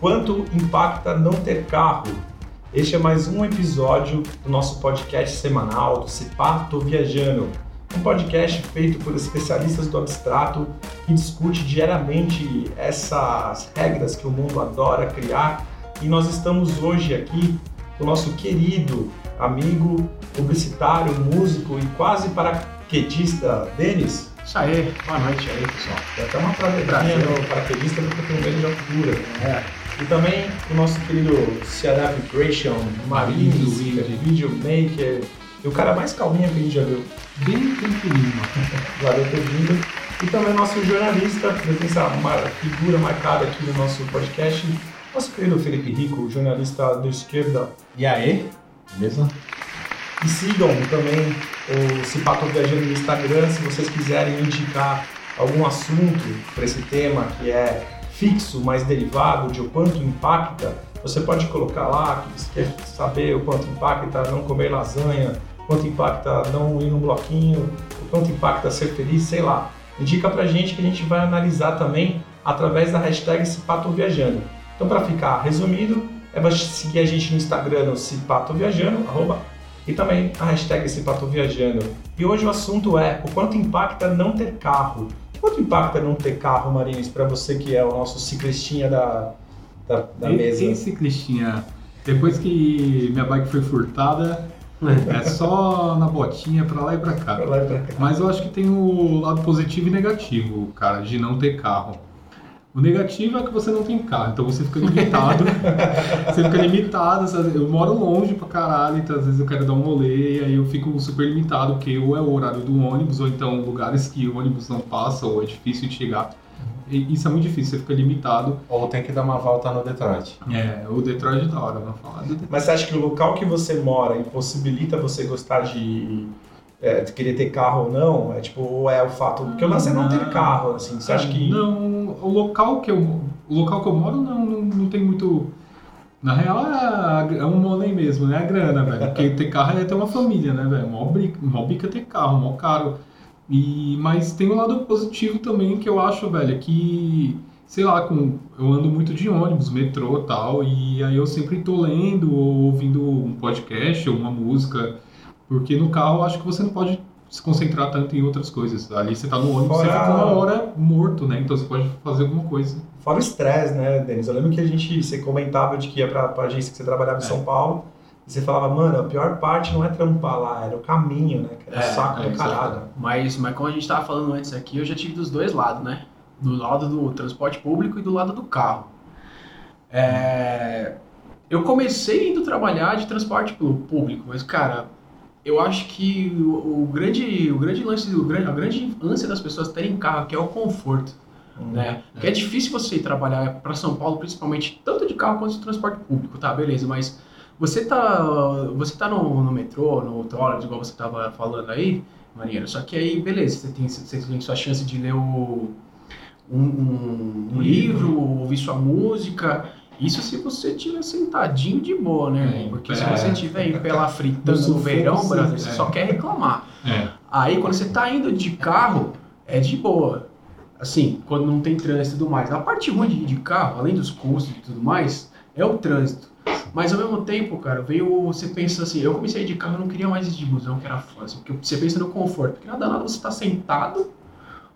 Quanto impacta não ter carro? Este é mais um episódio do nosso podcast semanal do Cipá Tô Viajando. Um podcast feito por especialistas do abstrato que discute diariamente essas regras que o mundo adora criar. E nós estamos hoje aqui com o nosso querido amigo, publicitário, músico e quase paraquedista Denis. Isso aí, boa noite aí, pessoal. Tem até uma travedinha no paraquedista porque tem um medo de altura. É, E também o nosso querido Ceará Vibration, Marines, videomaker, e o cara mais calminho que a gente já viu. bem tranquilinho, mano. Valeu ter vindo. E também nosso jornalista, que tem essa figura marcada aqui no nosso podcast, nosso querido Felipe Rico, jornalista do Esquerda. E aí? Beleza? E sigam também o Cipato Viajando no Instagram, se vocês quiserem indicar algum assunto para esse tema que é fixo, mais derivado de o quanto impacta, você pode colocar lá que você quer saber o quanto impacta não comer lasanha, quanto impacta não ir no bloquinho, o quanto impacta ser feliz, sei lá. Indica pra gente que a gente vai analisar também através da hashtag Cipato Viajando. Então, para ficar resumido, é seguir a gente no Instagram, no Cipato Viajando, arroba e também a hashtag Cipato Viajando. E hoje o assunto é o quanto impacta não ter carro. Quanto impacta não ter carro, Marines, para você que é o nosso ciclistinha da, da, da E- mesa? e ciclistinha, depois que minha bike foi furtada, é só na botinha pra lá e pra cá. Pra lá e pra cá. Mas eu acho que tem o lado positivo e negativo, cara, de não ter carro. O negativo é que você não tem carro, então você fica limitado. você fica limitado, sabe? eu moro longe pra caralho, então às vezes eu quero dar um rolê, e aí eu fico super limitado, porque ou é o horário do ônibus, ou então lugares que o ônibus não passa, ou é difícil de chegar. E isso é muito difícil, você fica limitado. Ou tem que dar uma volta no Detroit. É, o Detroit é da hora, vamos falar do Detroit. Mas você acha que o local que você mora impossibilita você gostar de, é, querer ter carro ou não? É tipo, ou é o fato. Porque o lance é não ter Não. carro, assim. Você acha que. Não, o local que eu, o local que eu moro não, não, não tem muito. Na real é, é um money mesmo, né? A grana, velho. Porque ter carro é ter uma família, né, velho? Mó mó bica ter carro, mó caro. E, mas tem um lado positivo também que eu acho, velho, é que, sei lá, com, eu ando muito de ônibus, metrô e tal, e aí eu sempre tô lendo ou ouvindo um podcast ou uma música, porque no carro eu acho que você não pode se concentrar tanto em outras coisas. Ali você tá no ônibus, você Fora- fica uma hora morto, né? Então você pode fazer alguma coisa. Fora o estresse, né, Denis? Eu lembro que a gente, você comentava de que ia pra, pra agência que você trabalhava em É. São Paulo, e você falava, mano, a pior parte não é trampar lá, era o caminho, né? Que era É, o saco é, do caralho. Mas, mas como a gente tava falando antes aqui, eu já tive dos dois lados, né? Do lado do transporte público e do lado do carro. É, Eu comecei indo trabalhar de transporte público, mas, cara, eu acho que o, o grande, o grande lance, o grande, a grande ânsia das pessoas terem carro aqui é o conforto, Hum. né? Porque é difícil você ir trabalhar para São Paulo, principalmente tanto de carro quanto de transporte público, tá? Beleza, mas você tá, você tá no, no metrô, no trolleybus, igual você tava falando aí, Marinheiro, só que aí, beleza, você tem, você tem sua chance de ler o, um, um- um livro, ouvir sua música, isso se você estiver sentadinho de boa, né? É, Porque é. se você estiver em pela fritando no verão, sim, brother, você é. só quer reclamar. É. Aí quando você tá indo de carro, é de boa. Assim, quando não tem trânsito e tudo mais. A parte ruim de ir de carro, além dos custos e tudo mais, é o trânsito. Mas ao mesmo tempo, cara, veio. Você pensa assim, eu comecei a ir de carro, eu não queria mais ir de busão, que era fácil. Porque você pensa no conforto. Porque nada nada você tá sentado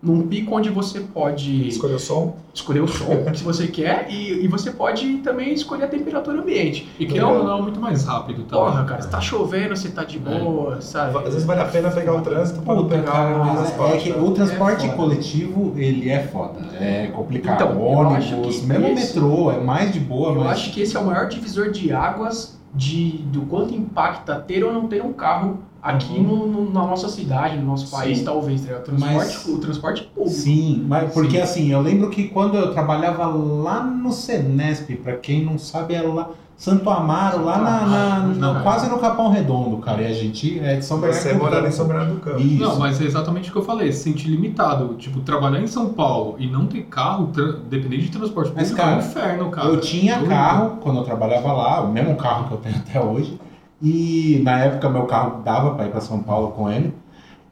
num pico onde você pode Escolheu o som? escolher o som que você quer e, e você pode também escolher a temperatura ambiente. E que Então, não, não é muito mais rápido também. Porra, cara, se tá chovendo, você tá de boa, sabe? Às vezes vale a pena pegar o trânsito para não pegar cara, o é, transporte. é que o transporte É coletivo, ele é foda. É complicado. Então, eu acho Ônibus, mesmo esse- metrô, é mais de boa, Eu mas... acho que esse é o maior divisor de águas de, do quanto impacta ter ou não ter um carro aqui no, no- na nossa cidade, no nosso país, Sim. talvez. tá transporte, Mas- o transporte público. Sim, mas porque Sim. assim, eu lembro que quando eu trabalhava lá no Senesp, pra quem não sabe, era lá Santo Amaro, lá na, na- Não, no- é. quase no Capão Redondo, cara. E a gente é de São Bernardo. Você do morar em. São Bernardo do Campo. Isso. Não, mas é exatamente o que eu falei, se sentir limitado. Tipo, trabalhar em São Paulo e não ter carro, tra- dependente de transporte Mas, público, é um cara, inferno, cara. Eu tinha Eu- carro quando eu trabalhava lá, o mesmo carro que eu tenho até hoje. E na época meu carro dava pra ir pra São Paulo com ele.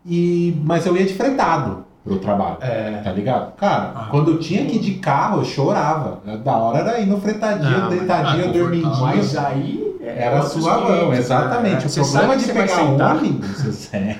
E, mas eu ia de fretado pro trabalho. É. Tá ligado? Cara, Ah. quando eu tinha que ir de carro, eu chorava. Da hora era ir no fretadinho, Não, mas- deitadinho, ah. Mas aí. é Era outros suavão, 500, exatamente. né? O problema de pegar ônibus. é,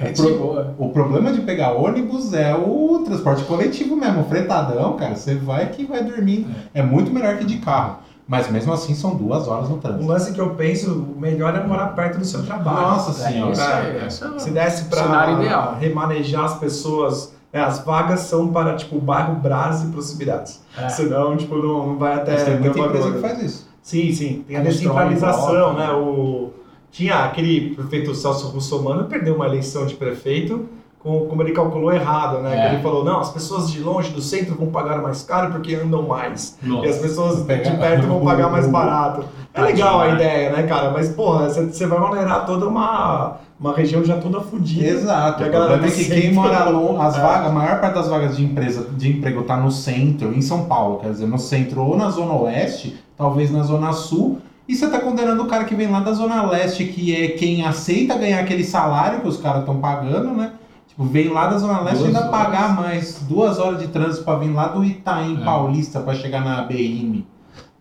É pro- o problema de pegar ônibus é o transporte coletivo mesmo, o fretadão, cara. Você vai que vai dormir. É muito melhor que de carro. Mas mesmo assim são duas horas no trânsito. lance que eu penso, o melhor é morar perto do seu trabalho. Nossa É, senhora. Isso é, isso é- Se desse ideal. remanejar as pessoas, né, as vagas são para tipo bairro Brás e proximidades. É. Senão, tipo, não, não vai até. Mas tem muita empresa que faz isso. Sim, sim. Tem a Constrói descentralização, volta, né? O... Tinha aquele prefeito Celso Russomano perdeu uma eleição de prefeito com, como ele calculou errado, né? É. Que Ele falou, não, as pessoas de longe do centro vão pagar mais caro porque andam mais. E as Nossa. pessoas de perto vão pagar mais barato. É legal a ideia, né, cara? Mas, porra, você vai onerar toda uma, uma região já toda fodida. Exato. A O problema é que quem mora longe, as É. vagas, a maior parte das vagas de empresa de emprego tá no centro, em São Paulo, quer dizer, no centro ou na zona oeste, talvez na zona sul. E você tá condenando o cara que vem lá da zona leste, que é quem aceita ganhar aquele salário que os caras estão pagando, né? Tipo, vem lá da zona leste Duas ainda horas. pagar mais duas horas de trânsito pra vir lá do Itaim É. Paulista pra chegar na BM.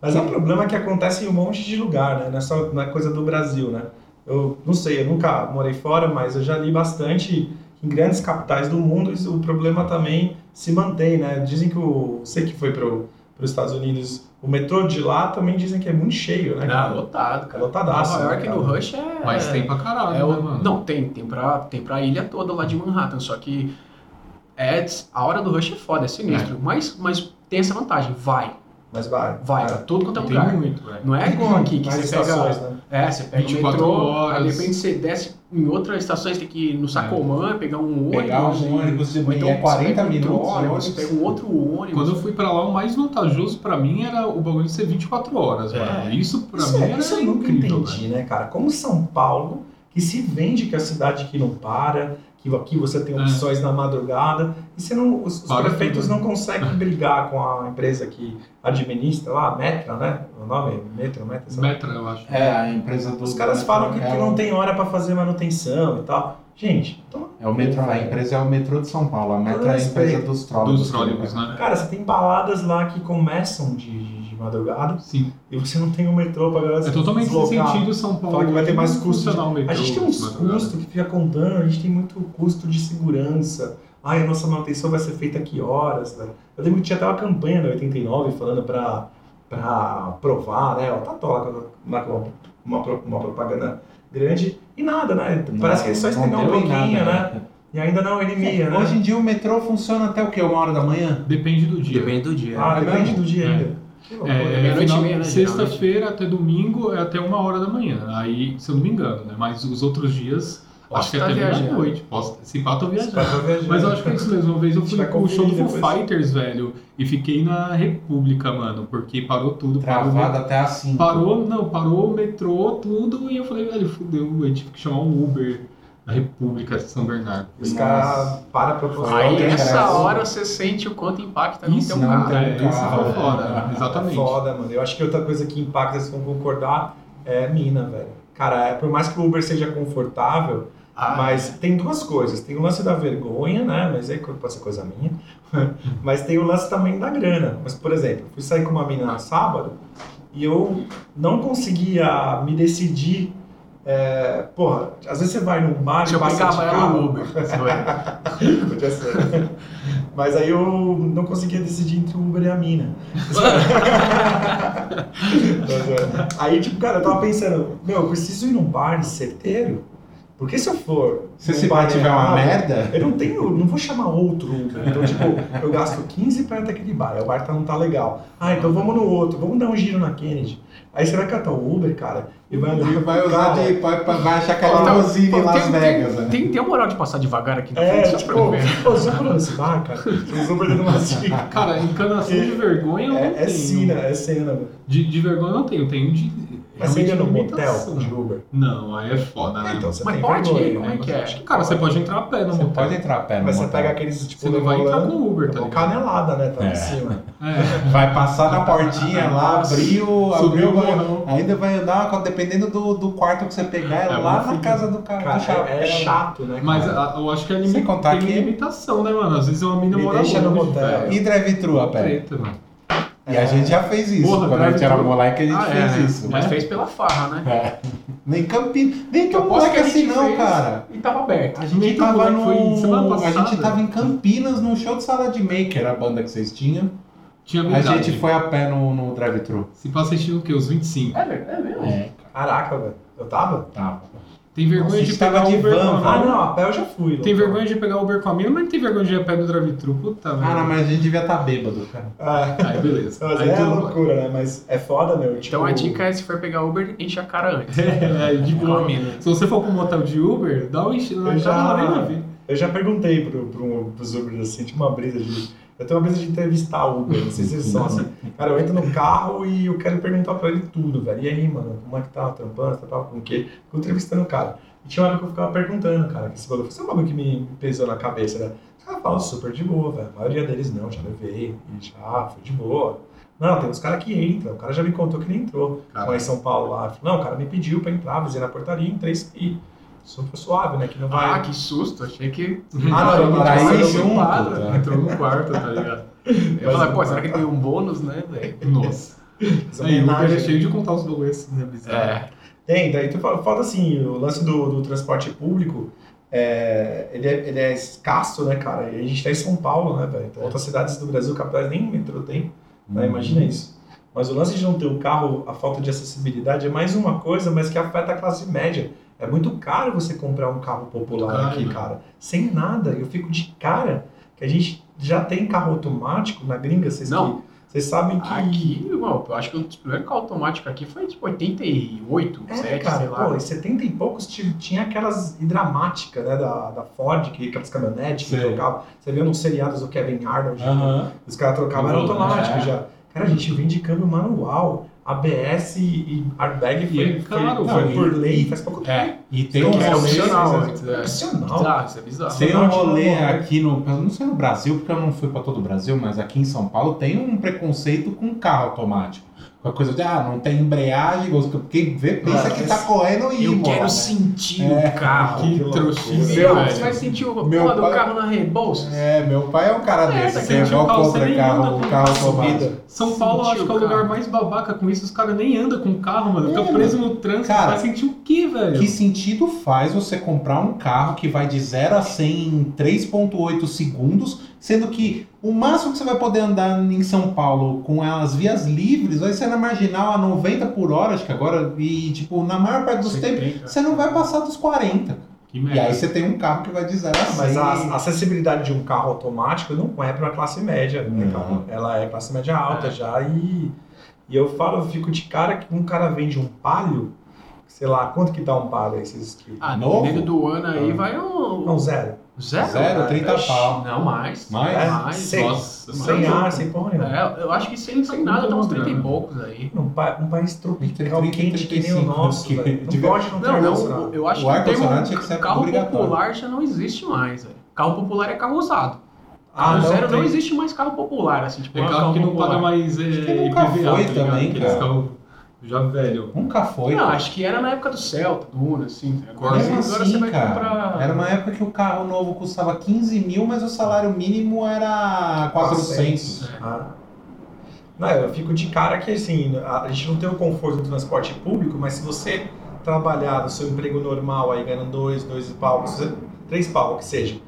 Mas é um problema que acontece em um monte de lugar, né? Não é só é coisa do Brasil, né? Eu não sei, eu nunca morei fora, mas eu já li bastante em grandes capitais do mundo e o problema também se mantém, né? Dizem que o. Você que foi para os Estados Unidos, o metrô de lá também dizem que é muito cheio, né? Não, cara? lotado, cara. Lotadaço, Nova né, York cara? no Rush é. Mas tem pra caralho, é né, o- mano? Não, tem, tem pra, tem pra ilha toda lá de Manhattan, só que é, a hora do rush é foda, é sinistro. Mas, mas tem essa vantagem, vai, Mas vai. vai, É. pra tudo quanto é Tem lugar. muito, velho. Não é igual aqui que Mais você pega. estações, né? É, você pega o 24 metrô, horas. de repente você desce em outra estação, você tem que ir no Sacomã, pegar um ônibus. Pegar um e- ônibus de então é você 40 pega um minutos ônibus. pega um outro ônibus. Quando eu fui pra lá, o mais vantajoso pra mim era o bagulho de ser 24 horas, É. mano. Isso pra Isso, mim é, era isso eu nunca incrível, entendi, né, cara? Como São Paulo, que se vende que é a cidade que não para, que aqui você tem É. opções na madrugada, e você não, os, os Para prefeitos não conseguem brigar com a empresa que administra lá, a Metra, né? O nome é Metra, Metra, lá. Metra, eu acho. É, a empresa do. Os caras falam que, que é não o- tem hora pra fazer manutenção e tal. Gente, então, É o metrô, a empresa é o metrô de São Paulo, a Metra é a empresa dos trólebus. Dos trólebus, né? cara, você tem baladas lá que começam de, de, de madrugada Sim. e você não tem um metrô pra galera É totalmente sem deslocar. sentido São Paulo. Fala que vai ter mais custo. o metrô, A gente tem uns de custos que fica contando, a gente tem muito custo de segurança. Ai, a nossa manutenção vai ser feita a que horas, velho? Eu lembro que tinha até uma campanha da 89 falando pra, pra provar, né? O Tatola, uma, uma, pro- uma propaganda grande e nada, né? Parece que eles só Não estendeu um pouquinho, nada, né? E ainda não elimia, né? Hoje em dia o metrô funciona até o quê? Uma hora da manhã? Depende do dia. Depende do dia. Ah, É depende mesmo? do dia É. ainda. Que É, final- e meia, né, Sexta-feira até domingo é até uma hora da manhã. Aí, se eu não me engano, né? Mas os outros dias, Posso acho que é tá até viajando. meia-noite. Posso, se pá, tô viajando. Mas eu acho que é isso mesmo. Uma vez eu fui vai pro show do Foo. Fighters, velho, e fiquei na República, mano, porque parou tudo. Parou, Travada até 5. parou, não, parou o metrô, tudo, e eu falei, velho, fudeu, eu tive que chamar um Uber na República de São Bernardo. Os caras param pra postar. Aí nessa graça. hora você sente o quanto impacta no Isso teu não, é, isso é. foda, exatamente. É foda, mano. Eu acho que outra coisa que impacta, vocês vão concordar, é mina, velho. Cara, é, por mais que o Uber seja confortável, Ah, mas tem duas coisas. Tem o lance da vergonha, né? Mas aí pode ser coisa minha. mas tem o lance também da grana. Mas, por exemplo, fui sair com uma mina no sábado e eu não conseguia me decidir. É, porra, às vezes você vai num bar Se e passa de carro. no Uber. Podia ser. Mas aí eu não conseguia decidir entre o Uber e a mina. Mas, é, aí, tipo, cara, eu tava pensando, meu, eu preciso ir num bar certeiro. Porque se eu for. Se esse bar tiver uma merda, Eu não tenho, não vou chamar outro Uber. Então, tipo, eu gasto 15 pra ir até aquele bar. O bar tá, não tá legal. Ah, então vamos no outro, vamos dar um giro na Kennedy. Aí você vai catar o Uber, cara, e vai andar vai usar de. Vai, vai achar aquela Então, limousine em Las tem- Vegas, tem, né? tem, tem a moral de passar devagar aqui na É, frente, só tipo, pra ver. pô, falou nesse bar, cara? Os Uber dando uma dica. Cara, encanação de vergonha eu não É, é tenho. cena, é cena, mano. De, de vergonha eu não tenho, tenho de. Mas você iria no realmente motel limitação. de Uber? Não, aí é foda, né? Então você Mas tem pode? vergonha, Como é né? que é? Acho que Cara, você pode entrar a pé no Você motel. pode entrar a pé no Mas você motel. pega aqueles tipo Você não vai entrar com Uber, tá uma ligado? canelada, né? Tá É. em cima. É. Vai passar na portinha lá, abriu, Subiu abriu, o morrão. ainda vai andar, dependendo do, do quarto que você pegar, é, É, lá na casa do cara. Cara, do chapa- é, é chato, né? Mas cara? a- eu acho que é Sem limita... contar tem que- limitação, né, mano? Às vezes uma mina mora deixa no longe, motel. E drive-thru a pé. Treta, mano. E a gente já fez isso. Porra, Quando a gente era moleque, a gente Ah, fez é, né? isso. Mas É. fez pela farra, né? É. Nem Campinas. Nem tão moleque que gente assim não, fez cara. E tava aberto. A gente Nem tava moleque, foi no. A gente tava em Campinas num show de sala de maker, a banda que vocês tinham. Tinha A gente foi a pé no, no drive-thru. Se passa assistir o quê? Os 25. É, é mesmo? É, Caraca, velho. Eu tava? tava. Tem vergonha Nossa, de pegar de Uber van, com a Ah, mina. não, a pé eu já fui. Tem vergonha de pegar Uber com a mina, mas não tem vergonha de ir a pé do drive-thru. Puta, velho. Ah, não, mas a gente devia estar bêbado, cara. É. Aí beleza. Mas Aí é loucura, né? Mas é foda, meu. Tipo, Então a dica é, se for pegar Uber, enche a cara antes. É, de Com a boa. mina. Se você for pro motel de Uber, dá um enche na Eu já-. Eu já perguntei pro, pro, pros Ubers assim, tipo uma brisa de. Eu tenho uma brisa de entrevistar Uber, não sei se vocês são assim. Cara, eu entro no carro e eu quero perguntar pra ele tudo, velho. E aí, mano, como é que tá trampando? Você tava com o quê? Fico entrevistando o cara. E tinha uma hora que eu ficava perguntando, cara, que esse bagulho. Foi um bagulho que me pesou na cabeça, né? Os caras falam super de boa, velho. A maioria deles não, já levei, e já, foi de boa. Não, tem uns caras que entram. O cara já me contou que ele entrou Caralho. lá em São Paulo lá. Não, o cara me pediu pra entrar, avisei na portaria, entrei e saí. Super suave, né? Que não vai. Ah, que susto. Achei que... Ah, não, Entrou ir no junto. quadro, tá? Entrou no quarto, tá ligado? Eu falei, pô, será que ele ganhou um bônus, né, velho? Nossa. Essa Aí, o Uber é cheio de contar os bagulhos assim, né? Bizarro. É. Tem, daí tu fala, fala assim, o lance do, do transporte público, é, ele, é, ele é escasso, né, cara? E a gente tá em São Paulo, né, velho? Então outras cidades do Brasil, capitais, nem metrô tem, né? Imagina isso. Mas o lance de não ter o carro, a falta de acessibilidade é mais uma coisa, mas que afeta a classe média. É muito caro você comprar um carro popular Caro, aqui, né? cara. Sem nada. Eu fico de cara que a gente já tem carro automático na gringa, vocês Não. que- Vocês sabem que. Aqui, irmão, eu acho que o primeiro carro automático aqui foi tipo 88, É, 7, sei cara, lá. pô, em 70 e poucos ti- tinha aquelas hidramáticas, né, da, da Ford, que, aquelas caminhonetes que Sei. trocavam. Você viu nos seriados do Kevin Arnold, Aham. os caras trocavam, era Uhum, automático é. já. Cara, a gente vem de câmbio manual, ABS e airbag foi, E é caro, foi, foi não, por e- lei faz pouco tempo. É, E tem Então, um é opcional antes. É. Opcional. Bizarro, isso é bizarro. Tem um rolê não. aqui no. Eu não sei no Brasil, porque eu não fui pra todo o Brasil, mas aqui em São Paulo tem um preconceito com carro automático. Com a coisa de, ah, não tem embreagem, quem vê pensa que tá correndo e Eu quero né? sentir É. o carro. Que que trouxinha, velho. você vai sentir o Meu porra do pai- carro na Rebouças? É, meu pai é um cara É, desse, daqui que é igual você nem carro, carro automático. São Paulo, acho que é o lugar carro. mais babaca com isso. Os caras nem andam com carro, mano. É, preso no trânsito. Cara, vai sentir o quê, velho? Que sentido faz você comprar um carro que vai de 0 a 100 em 3.8 segundos, sendo que o máximo que você vai poder andar em São Paulo com as vias livres vai ser na marginal a 90 por hora, acho que agora, e tipo, na maior parte dos tempos, você não vai passar dos 40. Que E aí você tem um carro que vai de 0 a 100. Mas a a acessibilidade de um carro automático não é para classe média, né, Não. cara? Ela é classe média alta É. já e, e eu falo, eu fico de cara que um cara vende um palio, sei lá, quanto que tá um palio aí, vocês que... Ah, Novo? dependendo do ano aí, Ah. vai um... Não, zero. Zero? Zero, 30 Oxi, pau. Não, mais. Mais? É, Mais. sem, Nossa, sem ar, sem porra nenhuma. É, eu acho que sem, sem nada tá uns 30 e poucos aí. Um, pa- um país tropical 30 quente que nem o 35, nosso, que velho. Não pode não ter Não, ar-condicionado. não, eu acho O que o termo tinha que ser carro popular já não existe mais, velho. Carro popular é carro usado. Ah, Carro não, zero tem. não existe mais carro popular, assim, tipo, É ah, carro que não paga mais é, que nunca IPVA, foi tá também, cara. Já velho. Nunca foi. Não, cara. acho que era na época do Celta, do Uno, assim. Agora, Mesmo agora assim, você vai cara, comprar. Era uma época que o carro novo custava 15 mil, mas o salário mínimo era 400. Ah. Não, eu fico de cara que assim, a a gente não tem o conforto do transporte público, mas se você trabalhar no seu emprego normal aí ganhando dois, dois pau, três pau que seja, é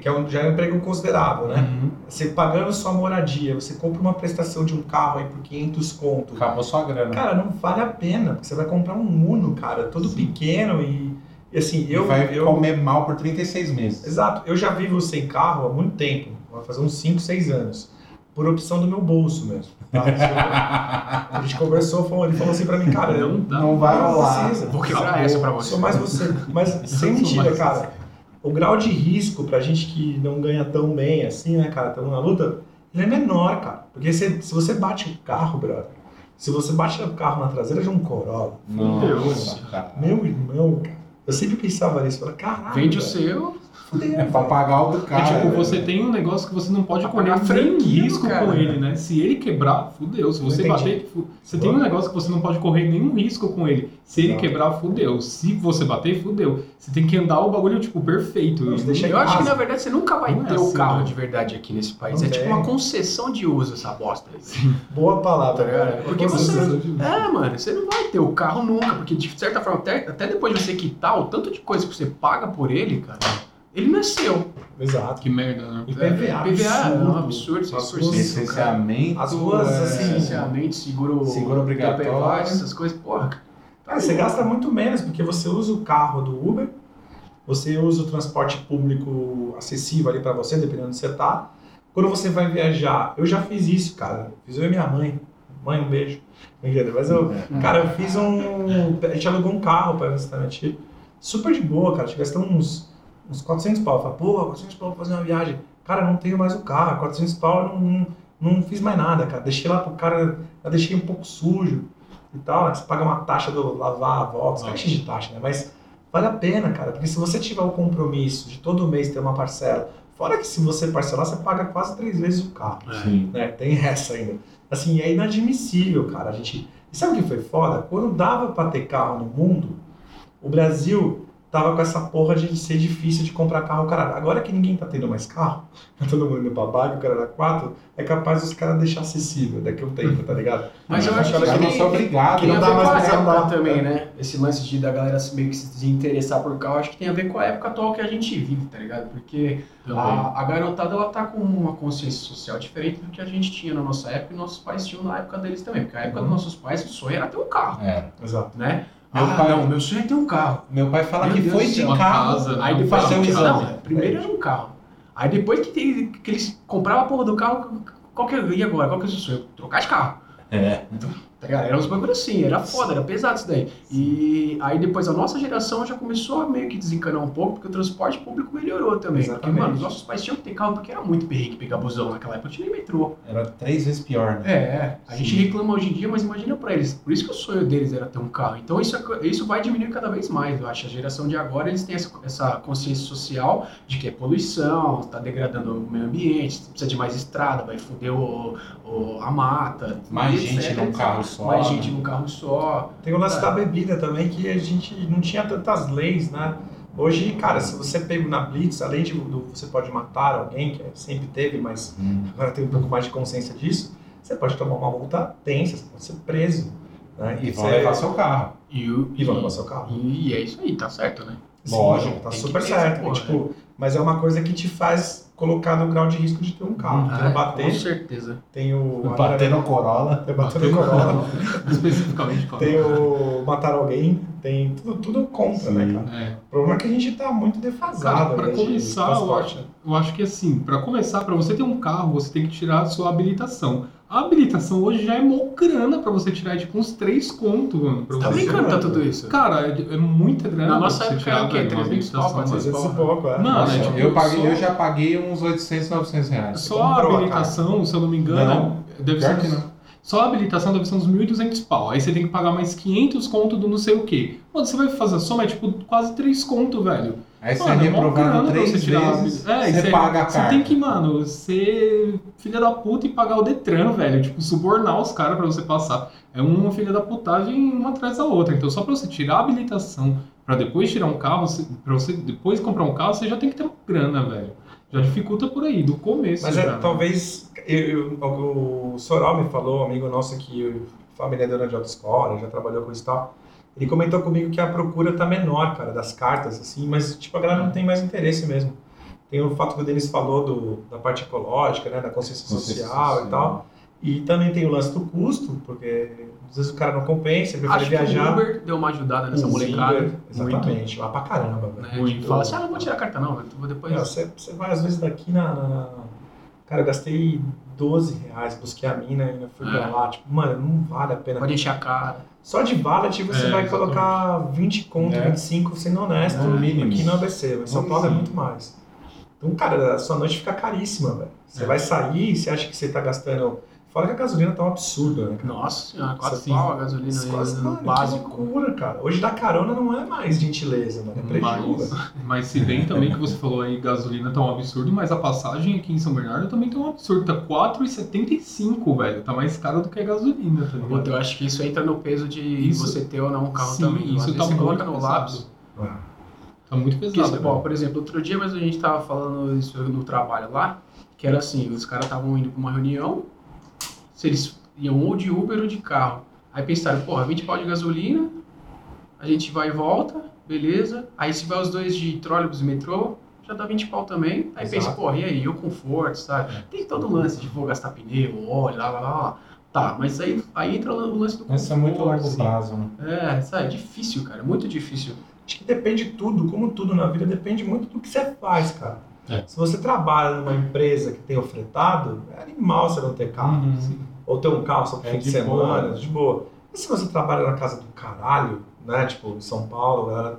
que é um, já é um emprego considerável, né? Uhum. Você pagando sua moradia, você compra uma prestação de um carro aí por 500 conto. Acabou sua grana. Cara, não vale a pena, porque você vai comprar um Uno, cara, todo pequeno e, e assim, E eu, vai eu comer mal por 36 meses. Exato. Eu já vivo sem carro há muito tempo. Vai fazer uns 5, 6 anos. Por opção do meu bolso mesmo. tá? A gente conversou, ele falou assim pra mim, cara, eu Não dá. Não vai rolar. Vou quebrar essa pra você. Sou mais você. Mas sem mentira, cara. O grau de risco pra gente que não ganha tão bem assim, né, cara, estamos na luta, ele é menor, cara. Porque se, se você bate o carro, brother, Se você bate o carro na traseira de um Corolla, Nossa, cara. meu irmão, cara, eu sempre pensava nisso. Falei, caralho. Vende o velho, seu. Fudeu, É pra pagar o do É cara. tipo, velho. você tem um negócio que você não pode correr nenhum risco cara. com ele, né? Se ele quebrar, fudeu. Se você bater, fu- você tem um negócio que você não pode correr nenhum risco com ele. Se ele Não. quebrar, fudeu. Se você bater, fudeu. Você tem que andar o bagulho, tipo, perfeito. Não, Eu acho que na verdade você nunca vai Não é ter o assim, carro né? de verdade aqui nesse país. Não é tipo tem. uma concessão de uso essa bosta. aí. Boa palavra. Tá ligado? cara. Porque Você- você- É, mano, você não vai ter o carro nunca, porque de certa forma, até, até depois de você quitar o tanto de coisa que você paga por ele, cara, ele é seu. Exato. Que merda, né? E PVA, PVA é um absurdo. absurdo, As 6%. ruas- Licenciamento. As ruas, é, assim, Licenciamento, seguro, Seguro obrigatório. Essas coisas, porra. Cara, você gasta muito menos, porque você usa o carro do Uber, você usa o transporte público acessível ali pra você, dependendo de onde você tá. Quando você vai viajar, eu já fiz isso, cara. Fiz eu e minha mãe. Mãe, um beijo. Mas eu, cara, eu fiz um. A gente alugou um carro pra visitar minha tia. Super de boa, cara. A gente gastou uns, uns 400 pau. Eu falei, pô, 400 pau pra fazer uma viagem. Cara, não tenho mais o carro. 400 pau eu não, não, não fiz mais nada, cara. Deixei lá pro cara, eu deixei um pouco sujo e tal. né? Você paga uma taxa do lavar a volta, você de taxa, né? Mas vale a pena, cara. Porque se você tiver o compromisso de todo mês ter uma parcela, fora que se você parcelar, você paga quase três vezes o carro Sim. né? Tem essa ainda. Assim, é inadmissível, cara. A gente. E sabe o que foi foda? Quando dava pra ter carro no mundo, o Brasil tava com essa porra de ser difícil de comprar carro, caralho. Agora que ninguém tá tendo mais carro, tá todo mundo indo pra bike, o cara era 4, é capaz dos caras deixar acessível daqui a um tempo, tá ligado? Mas eu acho que tem- não sou obrigado. Tem não dá mais pra andar. também, né? Esse lance de da galera se meio que se desinteressar por carro, acho que tem a ver com a época atual que a gente vive, tá ligado? Porque a, a garotada ela tá com uma consciência social diferente do que a gente tinha na nossa época e nossos pais tinham na época deles também. Porque a época Uhum. dos nossos pais, o sonho era ter um carro, É. Exato. né? Meu ah, pai- não, meu sonho é ter um carro. Meu pai fala Meu que Deus foi de carro. casa? Aí Um depois fazer o não, exame. não, primeiro era um carro. Aí depois que, tem, que eles compravam a porra do carro, qual que é, e agora? Qual que é o seu sonho? Trocar de carro. É. Ligado? Era uns bagulho assim, era foda, era pesado isso daí. E aí depois a nossa geração já começou a meio que desencanar um pouco, porque o transporte público melhorou também. Porque, Exatamente. mano, os nossos pais tinham que ter carro porque era muito perrengue pegar busão naquela época, não tinha nem metrô. Era três vezes pior, né? É, é. A gente Sim. reclama hoje em dia, mas imagina pra eles. Por isso que o sonho deles era ter um carro. Então isso, é- isso vai diminuir cada vez mais, eu acho. A geração de agora, eles têm essa, essa consciência social de que é poluição, tá degradando o meio ambiente, precisa de mais estrada, vai foder o, o- a mata. Mais etc, gente num etc. carro só. Mais né? gente num carro só. Tem o lance Tá. da bebida também, que a gente não tinha tantas leis, né? Hoje, cara, se você pego na Blitz, além de do, você pode matar alguém, que sempre teve, mas Hum. agora tem um pouco mais de consciência disso, você pode tomar uma multa tensa, você pode ser preso. Né? E vão você- levar seu carro. E, o- E vão levar seu carro. E é isso aí, tá certo, né? Sim, Lógico, tá super certo. porra, tipo, mas é uma coisa que te faz colocar no grau de risco de ter um carro. Ah, tem o bater, Com certeza. tem o. Bater no Corolla. O bater no Corolla, Especificamente com a- tem o matar alguém, tem tudo, tudo contra, né, cara? É. O problema é que a gente tá muito Cara, defasado. pra né, de começar, eu transporte. acho, eu acho que assim, pra começar, pra você ter um carro, você tem que tirar a sua habilitação. A habilitação hoje já é mó grana pra você tirar, é tipo uns 3 conto, mano. Pra Tá você... brincando tá tudo isso? Cara, é, é muita grana. Na pra nossa você época era o quê? velho, uma 300 pau, habilitação, 400 mano. 300 e pouco, é. Mano, é tipo, eu, paguei, só- eu já paguei uns 800, 900 reais. Só a comprou habilitação, se eu não me engano, Não, deve Pior ser que uns- não. Só a habilitação deve ser uns 1.200 pau. Aí você tem que pagar mais 500 conto do não sei o quê. Mano, você vai fazer a soma, é tipo quase 3 conto, velho. Aí você Mano, é é mó grana reprovado três você vezes. É, você você- paga a Você carta. tem que, mano, ser filha da puta e pagar o Detran, velho. Tipo, subornar os caras pra você passar. É uma filha da putagem uma atrás da outra. Então, só pra você tirar a habilitação pra depois tirar um carro, você- pra você depois comprar um carro, você já tem que ter uma grana, velho. Já dificulta por aí, do começo. Mas já, é, né? talvez. eu- eu- o Sorol me falou, um amigo nosso que família é dona de autoescola, já trabalhou com isso e tal. Ele comentou comigo que a procura tá menor, cara, das cartas, assim, mas tipo, a galera não tem mais interesse mesmo. Tem o fato que o Denis falou do, da parte ecológica, né, da consciência Consciência social, social. e tal. E também tem o lance do custo, porque às vezes o cara não compensa, ele prefere Acho que o viajar. Uber deu uma ajudada nessa molecada. Uber, Exatamente, lá pra caramba. Né? Muito. Tipo, fala assim, ah, não vou tirar a carta não, velho. Vou depois... Meu, Você, você vai às vezes daqui na, na- na- Cara, eu gastei 12 reais, busquei a mina e ainda fui pra É. lá. Tipo, mano, não vale a pena. Pode encher a cara. Só de valet você É, vai exatamente. colocar 20 conto, É. 25, sendo honesto, No mínimo. aqui no ABC. Em São Paulo é muito mais. Então, cara, a sua noite fica caríssima, velho. Você É. vai sair, você acha que você tá gastando Fora que a gasolina tá um absurdo, né? cara? Nossa senhora, Assim, pau a gasolina Isso aí, quase, no mano, que básico. loucura, cara. Hoje dar carona não é mais gentileza, mano. É prejuízo. Mas, mas se bem também que você falou aí, gasolina tá um absurdo, mas a passagem aqui em São Bernardo também tá um absurdo. Tá 4,75, velho. Tá mais caro do que a gasolina, tá Puta, ligado? Eu acho que isso entra no peso de Isso- você ter ou não um carro Sim, também. isso tá você coloca no lápis. Ah, Tá muito Porque, pesado. bom, velho. por exemplo, outro dia mesmo a gente tava falando isso no trabalho lá, que era assim, os caras estavam indo pra uma reunião, se eles iam ou de Uber ou de carro. Aí pensaram, porra, 20 pau de gasolina, a gente vai e volta, beleza. Aí se vai os dois de trólebus e metrô, já dá 20 pau também. Aí pensa, Exato. porra, e aí, o conforto, sabe? Tem todo o lance de vou gastar pneu, óleo, lá, lá, lá, lá. Tá, mas aí, aí entra o lance do conforto. Isso é muito longo assim. prazo, né? É, sabe, é difícil, cara, muito difícil. Acho que depende de tudo, como tudo na vida, depende muito do que você faz, cara. É. Se você trabalha numa empresa que tem ofretado, é animal você não ter carro. Uhum. Ou ter um carro só pro É fim de, de boa. semana, de boa. E se você trabalha na casa do caralho, né? Tipo, em São Paulo, galera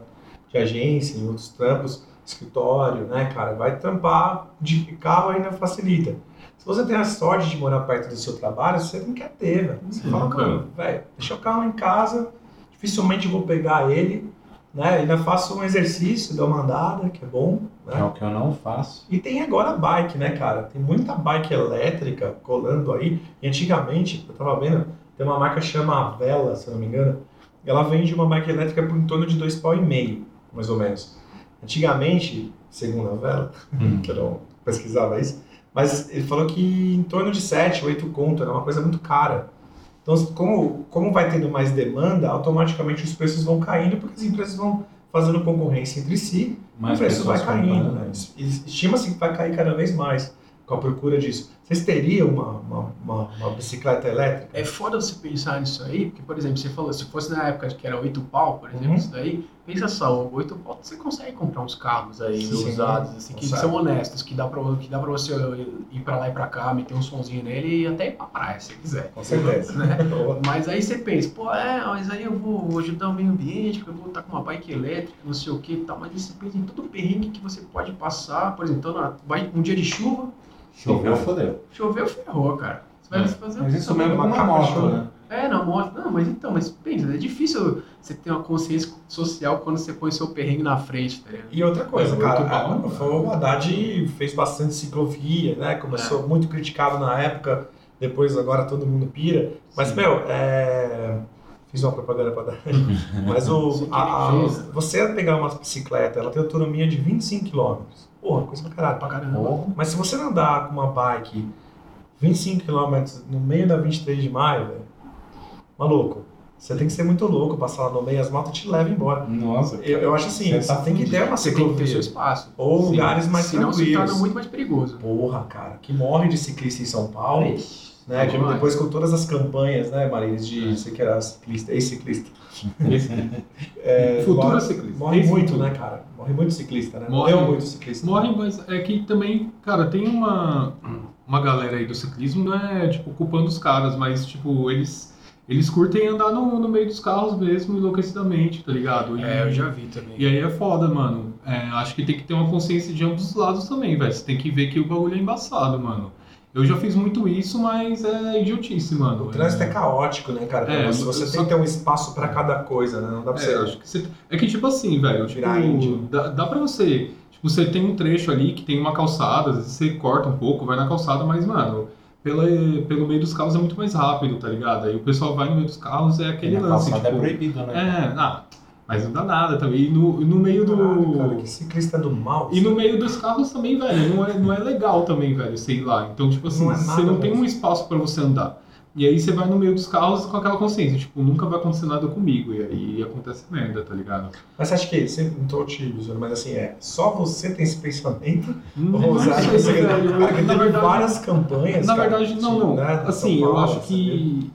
de agência, em outros trampos, escritório, né, cara? Vai trampar de carro ainda facilita. Se você tem a sorte de morar perto do seu trabalho, você não quer ter, velho. Você Sim, fala, cara. velho, deixa o carro em casa, dificilmente vou pegar ele, né? Ainda faço um exercício, dou uma andada, que é bom, Que é né? o que eu não faço. E tem agora a bike, né, cara? Tem muita bike elétrica colando aí. E antigamente, eu tava vendo, tem uma marca que chama Vela, se eu não me engano. Ela vende uma bike elétrica por em torno de dois pau e meio, mais ou menos. Antigamente, segundo a Vela, Hum. que eu não pesquisava isso, mas ele falou que em torno de 7, 8 conto, era uma coisa muito cara. Então, como, como vai tendo mais demanda, automaticamente os preços vão caindo, porque as empresas vão fazendo concorrência entre si Mais o preço vai caindo, comprando. né? Estima-se que vai cair cada vez mais com a procura disso. Vocês teriam uma, uma, uma, uma bicicleta elétrica? É foda você pensar nisso aí, porque, por exemplo, você falou, se fosse na época que era 8 pau, por exemplo, Uhum. isso daí, pensa só, 8 pau você consegue comprar uns carros aí Sim, usados, assim, que consegue. são honestos, que dá, pra, que dá pra você ir pra lá e pra cá, meter um sonzinho nele e até ir pra praia, se quiser. Com certeza. Né? Mas aí você pensa, pô, é, mas aí eu vou ajudar o meio ambiente, porque eu vou estar com uma bike elétrica, não sei o que e tal, mas aí você pensa em todo o perrengue que você pode passar, por exemplo, então, um dia de chuva, Choveu, fodeu. choveu, ferrou, cara. Você vai É. fazer Mas isso mesmo com uma moto, né? é, na moto. Não, mas então, mas pensa, é difícil você ter uma consciência social quando você põe seu perrengue na frente, tá ligado? E outra coisa, É, cara, pau, a- foi o Haddad fez bastante ciclovia, né? Começou É. muito criticado na época, depois agora todo mundo pira. Mas, Sim. meu, é... fiz uma propaganda pra dar. Mas o, a- a- você pegar uma bicicleta, ela tem autonomia de 25 km. Porra, coisa pra caralho. Pra caramba. Porra. Mas se você não andar com uma bike 25 km no meio da 23 de maio, velho, maluco, você tem que ser muito louco passar lá no meio, as motos te levam embora. Nossa. Eu, eu acho assim, Você você tá tem que ter uma Você tem que ter seu ciclovia. espaço. Ou Sim. lugares mais Senão se tranquilos. torna muito mais perigoso. Porra, cara, que morre de ciclista em São Paulo. Ixi, Né, como depois com todas as campanhas, né, Marines, de você que era ciclista, ex-ciclista. É, Futuro morre, ciclista. Morre Esse muito, futuro. né, cara? Morre muito ciclista, né? Morre. Morreu muito ciclista. Morre, mas é que também, cara, tem uma, uma galera aí do ciclismo, não é, tipo, culpando os caras, mas, tipo, eles, eles curtem andar no, no meio dos carros mesmo, enlouquecidamente, tá ligado? E, É, eu já vi também. E aí é foda, mano. É, acho que tem que ter uma consciência de ambos os lados também, velho. Você tem que ver que o bagulho é embaçado, mano. Eu já fiz muito isso, mas é idiotice, mano. O trânsito é caótico, né, cara? É, você você só tem que ter um espaço pra cada coisa, né? Não dá pra É, você. acho que você... é que tipo assim, velho, tipo, dá, dá pra você. Tipo, você tem um trecho ali que tem uma calçada, às vezes você corta um pouco, vai na calçada, mas, mano, pela, pelo meio dos carros é muito mais rápido, tá ligado? Aí o pessoal vai no meio dos carros, é aquele E lance, calçada tipo. é proibido, né? É, ah, mas não dá nada também. E no, no meio do. Caralho, cara, que ciclista do mal. E no meio dos carros também, velho, não é, não é legal também, velho, sei lá. Então, tipo assim, Não é você não tem um espaço pra você andar. E aí você vai no meio dos carros com aquela consciência, tipo, nunca vai acontecer nada comigo. E aí acontece merda, tá ligado? Mas você acha que, você, não tô te zoando, mas assim, é só você tem esse pensamento? Não, Ou você acha que você- cara, na verdade- várias campanhas, Na cara, verdade, não, não. Assim, eu acho que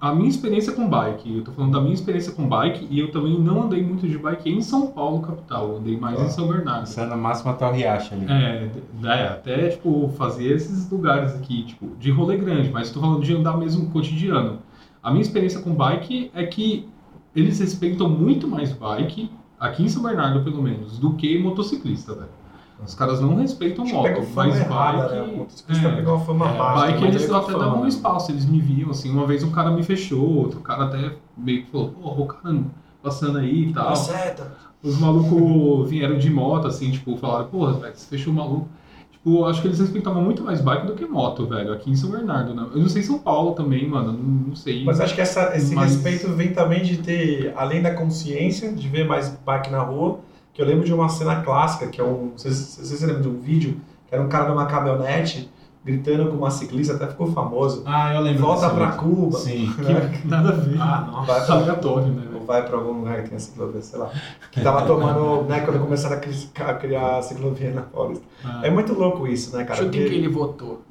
a minha experiência com bike, eu tô falando da minha experiência com bike, e eu também não andei muito de bike em São Paulo, capital. Andei mais Ah. em São Bernardo. Você é no máximo até o Riacho ali. É, é, até, tipo, fazer esses lugares aqui, tipo, de rolê grande, mas tô falando de andar mesmo cotidiano. A minha experiência com bike é que eles respeitam muito mais bike, aqui em São Bernardo pelo menos, do que motociclista, velho. Os caras não respeitam Acho moto, mas errada, bike... né? O motociclista é. uma fama É, baixa. Bike eles ele até tá davam um falando. espaço, eles me viam, assim, uma vez um cara me fechou, outro cara até meio que falou, porra, o cara passando aí e tal. Certo. Os malucos vieram de moto, assim, tipo, falaram, porra, velho, você fechou o maluco. Tipo, acho que eles respeitavam muito mais bike do que moto, velho, aqui em São Bernardo, né? Eu não sei em São Paulo também, mano, não, não sei. Mas acho que essa- esse Mas- respeito vem também de ter, além da consciência, de ver mais bike na rua, que eu lembro de uma cena clássica, que é um. Não sei se vocês lembram de um vídeo, que era um cara numa caminhonete gritando com uma ciclista, até ficou famoso. Ah, eu lembro Volta pra vídeo. Cuba. Sim. Que nada a ver. Ah, nossa. Vai pra, aleatório, né, ou vai pra algum lugar que tenha ciclovia, sei lá. Que tava tomando, né, quando começaram a cri- a criar a ciclovia na Paulista. Ah. É muito louco isso, né, cara? Chuta em Porque- quem ele votou.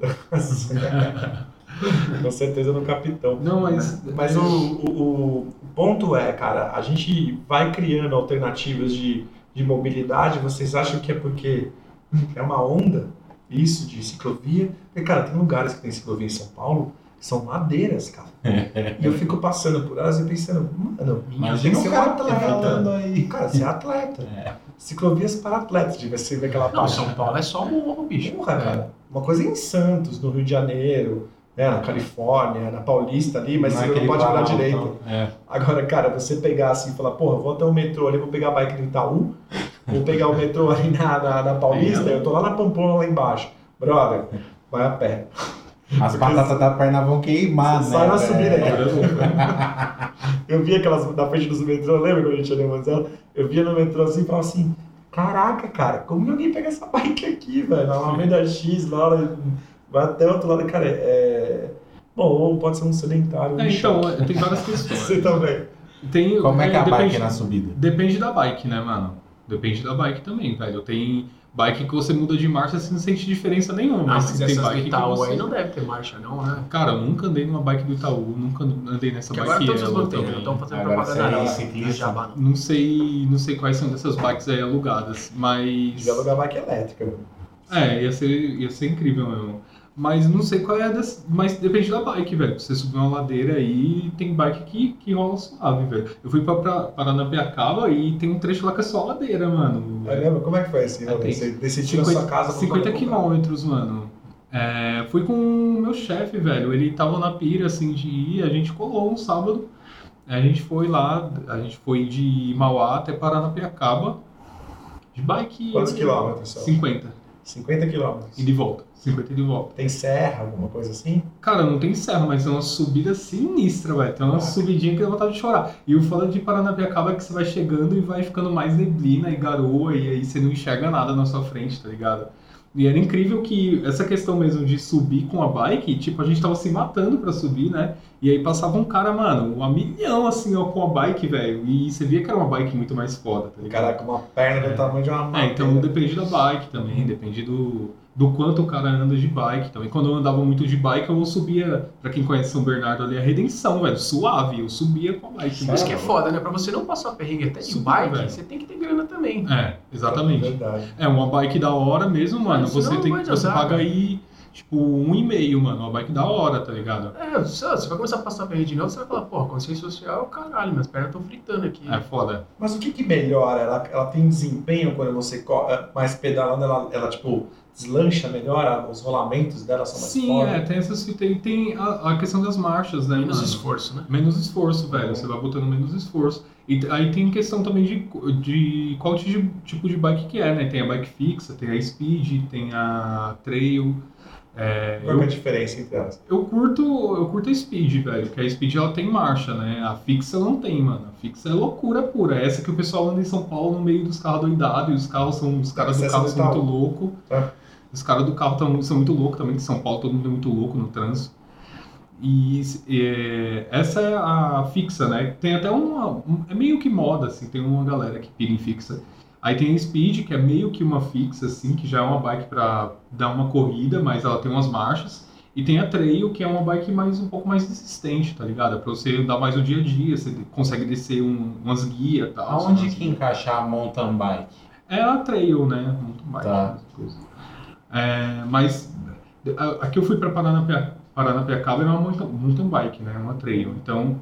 Com certeza no capitão. Não, mas. Mas o, o, o ponto é, cara, a gente vai criando alternativas de, de mobilidade. Vocês acham que é porque é uma onda isso de ciclovia? Porque, cara, tem lugares que tem ciclovia em São Paulo que são ladeiras, cara. e eu fico passando por elas e pensando, mano, Imagina um ser um cara andando atleta. aí. Cara, você é atleta. É. Ciclovias para atletas, de você ver aquela Não, parte. São Paulo é só morro, bicho. Porra, cara. Uma coisa é em Santos, no Rio de Janeiro, né, na Califórnia, na Paulista ali, mas você não Naquele pode virar planalto. direita. É. Agora, cara, você pegar assim e falar, porra, vou até o metrô ali, vou pegar a bike no Itaú, vou pegar o metrô ali na, na, na Paulista, eu tô lá na Pamplona lá embaixo. Brother, vai a pé. As batatas da perna vão queimar, né? Sai na subida Eu vi aquelas na frente dos metrô, lembra quando a gente ia no Eu via no metrô assim e falava assim, caraca, cara, como alguém pega essa bike aqui, velho? Na Alameda X, lá, vai até o outro lado, cara, é... Bom, ou pode ser um sedentário. um É, então, choque. tem várias questões. Você também. Tem, Como é que é a depende, bike na subida? Depende da bike, né, mano? Depende da bike também, velho. Tem bike que você muda de marcha você não sente diferença nenhuma. Ah, Mas, mas tem bike do que Itaú você... aí não deve ter marcha, não, né? Cara, eu nunca andei numa bike do Itaú, nunca andei nessa Porque bike agora todos os também. estão fazendo Agora propaganda é não. Jabá, não. Não sei, não sei quais são dessas bikes aí alugadas, mas... Devia alugar bike elétrica. É, ia ser, ia ser incrível mesmo. Mas não sei qual é a das... Mas depende da bike, velho. Você subir uma ladeira aí, tem bike que, que rola suave, velho. Eu fui pra, pra Paranapiacaba e tem um trecho lá que é só ladeira, mano. Aí lembra? Como é que foi esse É, Você decidiu na sua casa... 50 comprar- quilômetros, mano. É, fui com o meu chefe, velho. Ele tava na pira, assim, de ir. A gente colou um sábado. A gente foi lá, a gente foi de Mauá até Paranapiacaba. De bike. Quantos quilômetros só? 50. 50 quilômetros. E de volta. 50 e de volta. Tem serra, alguma coisa assim? Cara, não tem serra, mas é uma subida sinistra, velho. Tem uma Ah. subidinha que dá vontade de chorar. E o foda de Paranapiacaba é que você vai chegando e vai ficando mais neblina e garoa, e aí você não enxerga nada na sua frente, tá ligado? E era incrível que essa questão mesmo de subir com a bike, tipo, a gente tava se matando pra subir, né? E aí passava um cara, mano, um milhão assim, ó, com a bike, velho. E você via que era uma bike muito mais foda, tá ligado? Caraca, uma perna do tamanho de uma É, então depende da bike também, depende do, do quanto o cara anda de bike também. Quando eu andava muito de bike, eu subia, pra quem conhece São Bernardo ali, a Redenção, velho, suave, eu subia com a bike. Isso que é foda, né? Pra você não passar perrengue até de Super, bike, velho. você tem que ter grana também. É, exatamente. Verdade. É, uma bike da hora mesmo, mano, você não tem vai você paga cara. aí, tipo, um e meio, mano, uma bike da hora, tá ligado? É, sei lá, você vai começar a passar perrengue de novo, você vai falar, pô, consciência social, caralho, minhas pernas estão fritando aqui. É foda. Mas o que que melhora? Ela, ela tem desempenho quando você corre, mais pedalando, ela, ela tipo, deslancha melhor? Os rolamentos dela são mais Sim, fortes? é, tem essas tem, tem a, a questão das marchas, né, Menos mano? esforço, né? Menos esforço, velho. Você vai botando menos esforço. E aí tem questão também de, de qual tipo de bike que é, né? Tem a bike fixa, tem a speed, tem a trail. É, Qual que é a eu, diferença entre elas? eu curto eu curto a speed, velho. Porque a speed ela tem marcha, né? A fixa não tem, mano. A fixa é loucura pura. É essa que o pessoal anda em São Paulo no meio dos carros doidados. E os carros são. Os caras do carro são muito loucos. Tá. Os caras do carro tão, são muito loucos também, em São Paulo todo mundo é muito louco no trânsito. E é, essa é a fixa, né? Tem até uma. um- é meio que moda, assim, tem uma galera que pira em fixa. Aí tem a Speed, que é meio que uma fixa, assim, que já é uma bike pra dar uma corrida, mas ela tem umas marchas. E tem a Trail, que é uma bike mais, um pouco mais resistente, tá ligado? Pra você andar mais no dia a dia, você consegue descer um- umas guias e tal. Aonde que encaixa a mountain bike? é a trail, né? Mountain bike, Tá. É, mas aqui eu fui para Paranapia, Paranapiacaba era uma mountain, mountain bike, né? Uma trail. Então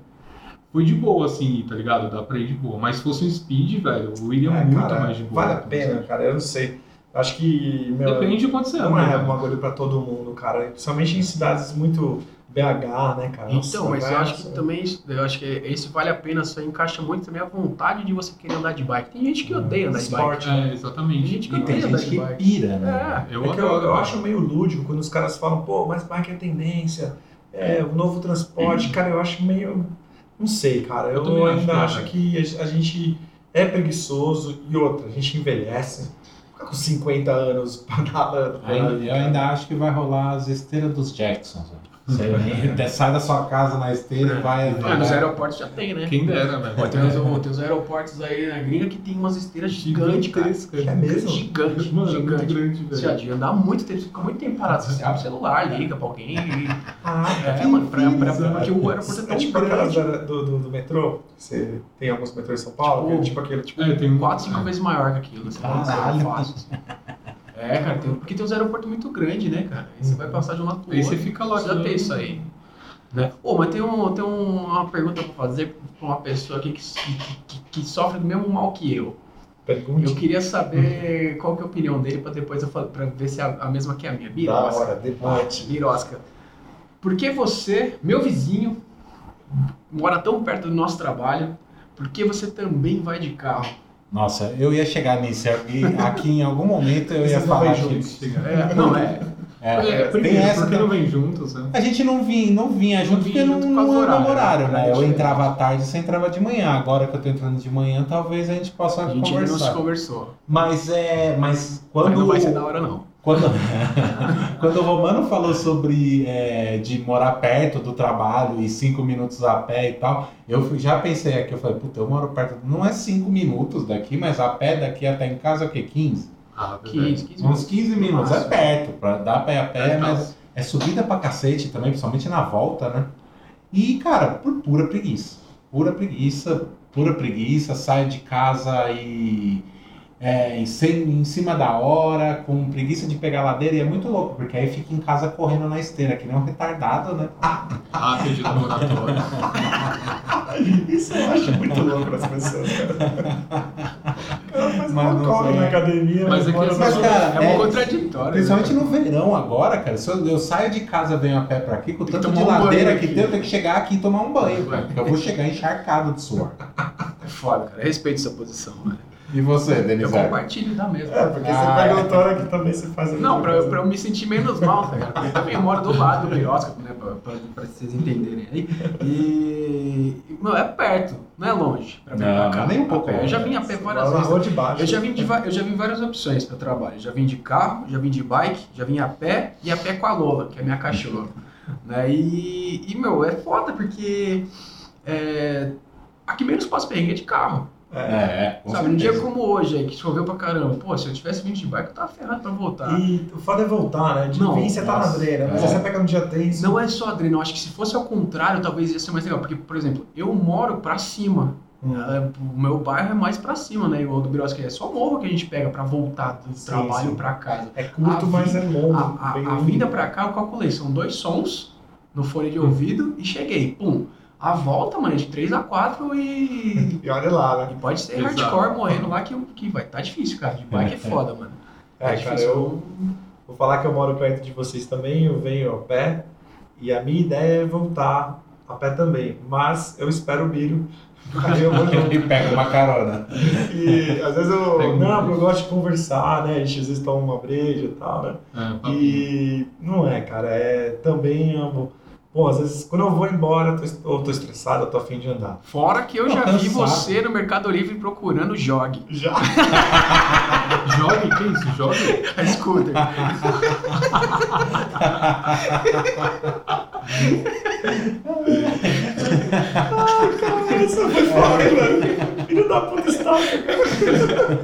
foi de boa, assim, tá ligado? Dá pra ir de boa. Mas se fosse um speed, velho, eu iria É, muito cara, mais de boa. Vale a tá pena, cara, eu não sei. Acho que, meu, Depende de quanto você não ama. é né? um bagulho pra todo mundo, cara. Principalmente em cidades muito BH, né, cara? Então, Nossa, mas eu vai- acho que também, eu acho que esse vale a pena, só encaixa muito também a vontade de você querer andar de bike. Tem gente que odeia andar de bike. Esporte. É, Tem exatamente. gente que E tem odeia andar gente de que bike. pira, né? É, Eu É que eu, adoro. eu velho. acho meio lúdico quando os caras falam, pô, mas bike é tendência, é o novo transporte. Cara, eu acho meio. Não sei, cara. Eu Eu, acho ainda que é, acho que a, gente é preguiçoso e outra, a gente envelhece. Fica com 50 anos pedalando. Ainda- Eu ainda acho que vai rolar as esteiras dos Jacksons. velho. Você vem- sai da sua casa na esteira e vai. Ah, nos aeroportos já tem, né? Quem dera, velho. Pô, tem, uns, tem uns aeroportos aí na gringa que tem umas esteiras gigantes, cara. É mesmo? Gigante, Mano, é muito gigante. grande, Você já velho. andar muito tempo, você fica muito tempo parado. Você abre o celular, liga pra alguém. E... Ah, É, mano, pra, pra, brisa. porque o aeroporto é É tão tipo aquelas grande. do, do, do metrô. Você tem alguns metrôs em São Paulo, Tipo- é tipo aquele. Tipo, É, tem um. 4, 5 vezes maior que aquilo. Não Caralho. fácil. É, cara, tem, porque tem uns aeroportos muito grandes, né, cara? Aí você vai passar de um lado pro Aí outro. você fica lá. Precisa ter isso aí. Né? Ô, mas tem, um, tem um- uma pergunta pra fazer pra uma pessoa aqui que, que, que sofre do mesmo mal que eu. pergunte. Eu queria saber qual que é a opinião dele pra depois eu falar, pra ver se é a, a mesma que a minha. Da Birosca. hora, debate. Birosca. Por que você, meu vizinho, mora tão perto do nosso trabalho, por que você também vai de carro? Nossa, eu ia chegar nisso. E aqui em algum momento eu ia não falar vêm disso. É, não, é. É, É, tem primeiro, essa porque não vem juntos, né? A gente não vinha, não vinha junto vinha porque não, junto não era horário, horário, né? né? Eu entrava à tarde, você entrava de manhã. Agora que eu tô entrando de manhã, talvez a gente possa A gente ainda não se conversar. conversou. Mas é. Mas quando. Mas não vai ser da hora, não. Quando, quando o Romano falou sobre é, de morar perto do trabalho e cinco minutos a pé e tal, eu fui- já pensei aqui, eu falei, puta, eu moro perto, não é cinco minutos daqui, mas a pé daqui até em casa é o quê? 15? Ah, 15, 15 Uns 15 minutos, é Nossa. perto, pra dar pé a pé, É, mas é subida pra cacete também, principalmente na volta, né? E, cara, por pura preguiça. Pura preguiça, pura preguiça, saio de casa e. É, em, sem- em cima da hora, com preguiça de pegar a ladeira, e é muito louco, porque aí fica em casa correndo na esteira, que nem um retardado, né? Ah, pedido moratório. Isso eu acho muito louco nas pessoas, cara. Faz Mas uma não corre na academia, Mas é as na- Mas, cara, É é- uma contraditória. Principalmente né? no verão agora, cara. Se eu, eu saio de casa, venho a pé pra aqui, com Tem tanto de um ladeira banho que aqui. tem, eu tenho que chegar aqui e tomar um banho, cara. Porque eu vou chegar encharcado de suor. É foda, cara. Respeito sua posição, velho. E você, Eu Denise? compartilho da mesma. É, porque Ah. você perguntou hora que também você faz Não, pra, eu- coisa. pra eu me sentir menos mal, tá ligado? Porque eu também moro do lado do Birosca, né? Pra, pra, pra vocês entenderem aí. E. Meu, é perto, não é longe. Pra vir Não, pra cá. nem um pouco. Eu já vim a pé várias vezes. rua de baixo. Eu já vim de, eu já vim várias opções para trabalho. Eu já vim de carro, já vim de bike, já vim a pé e a pé com a Lola, que é minha cachorra. né? E, e, meu, é foda porque é, aqui menos passa perrengue é de carro. É. É, com sabe, num dia como hoje, aí, que choveu pra caramba, pô, se eu tivesse vindo de bike, eu tava ferrado pra voltar. E o foda é voltar, né? De Não, vir você tá na adrena, mas é. aí você pega no dia 3. Não é só adrenalina, eu acho que se fosse ao contrário, talvez ia ser mais legal. Porque, por exemplo, eu moro pra cima. Hum. É, O meu bairro é mais pra cima, né? Igual do Birosca, é só morro que a gente pega pra voltar do Sim, trabalho sim. pra casa. É curto, A mas é longo. A, a, a vinda pra cá eu calculei, são dois sons no fone de ouvido e cheguei. Pum. A volta, mano, é de 3 a 4 e. E olha lá, né? e pode ser Exato. hardcore morrendo lá que, que vai. Tá difícil, cara. De bike é foda, mano. É, Tá cara, eu vou falar que eu moro perto de vocês também, eu venho a pé. E a minha ideia é voltar a pé também. Mas eu espero o Biro. Aí eu vou. Ele pega uma carona. E às vezes eu. Pega um Não, bicho. eu gosto de conversar, né? A gente às vezes toma uma breja e tal, né? É. E não é, cara, é também amo. Pô, às vezes quando eu vou embora, eu tô, ou tô estressado, eu tô afim de andar. Fora que eu Tô já vi cansado. você no Mercado Livre procurando jog. Já. Jogue, que isso? Jogue? A scooter. Essa foi foda, velho. Filho da puta estaca, cara.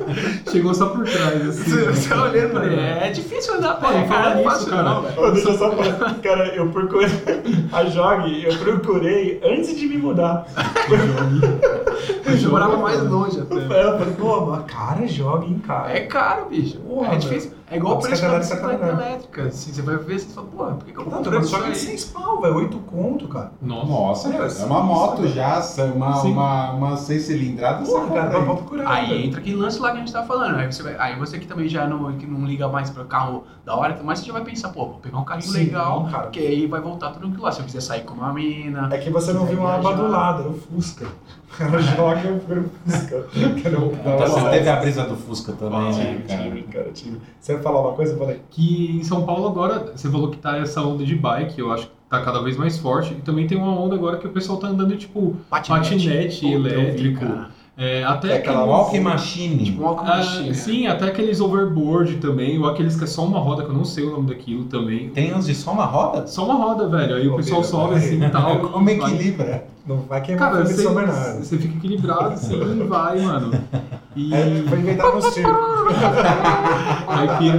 Chegou só por trás, assim. Você né? você olhando, falei, é difícil andar a pé, É, cara. Não é fácil cara. não, velho. Deixa eu só falar. Cara, eu procurei. A Jog, eu procurei antes de me mudar. Eu morava mais longe até. Eu falei, pô, cara, joga em cara. É caro, bicho. Porra, é difícil. É igual o preço da bicicleta bicicleta elétrica. Assim, você vai ver, você fala, pô, por que, que eu Não, comprei mas isso só que aí? seis pau, velho. Oito conto, cara. Nossa. Nossa, É, cara, sim, é uma moto já, uma, Sim. uma, uma seis cilindradas. Porra, você cara, dá pra aí. procurar. Aí velho. entra aquele lance lá que a gente tava falando. Aí você, vai, aí você que também já não, que não liga mais pra carro da hora, mas você já vai pensar, pô, vou pegar um carrinho Sim, legal, cara. que aí vai voltar tudo aquilo lá. Se eu quiser sair com uma mina. É que você não viu uma aba do lado, era o Fusca. Ela joga o Fusca. O- Então, você teve a brisa do Fusca também, Tive, né, cara? tive, cara, tive. Você vai falar uma coisa? Eu falei. Que em São Paulo agora, você falou que tá essa onda de bike, eu acho que tá cada vez mais forte. E também tem uma onda agora que o pessoal tá andando, tipo, Patinete vi, elétrico. É, até É aquela aqueles- walking machine. Tipo, álcool Ah, machine. sim, até aqueles overboard também, ou aqueles que é só uma roda, que eu não sei o nome daquilo também. Tem uns de só uma roda? Só uma roda, velho. Aí o Pô, pessoal sobe assim e tal. Como e vai. equilibra? Não vai queimar Cara, o você, você fica equilibrado assim e vai, mano. E É, foi inventado no circo. pira.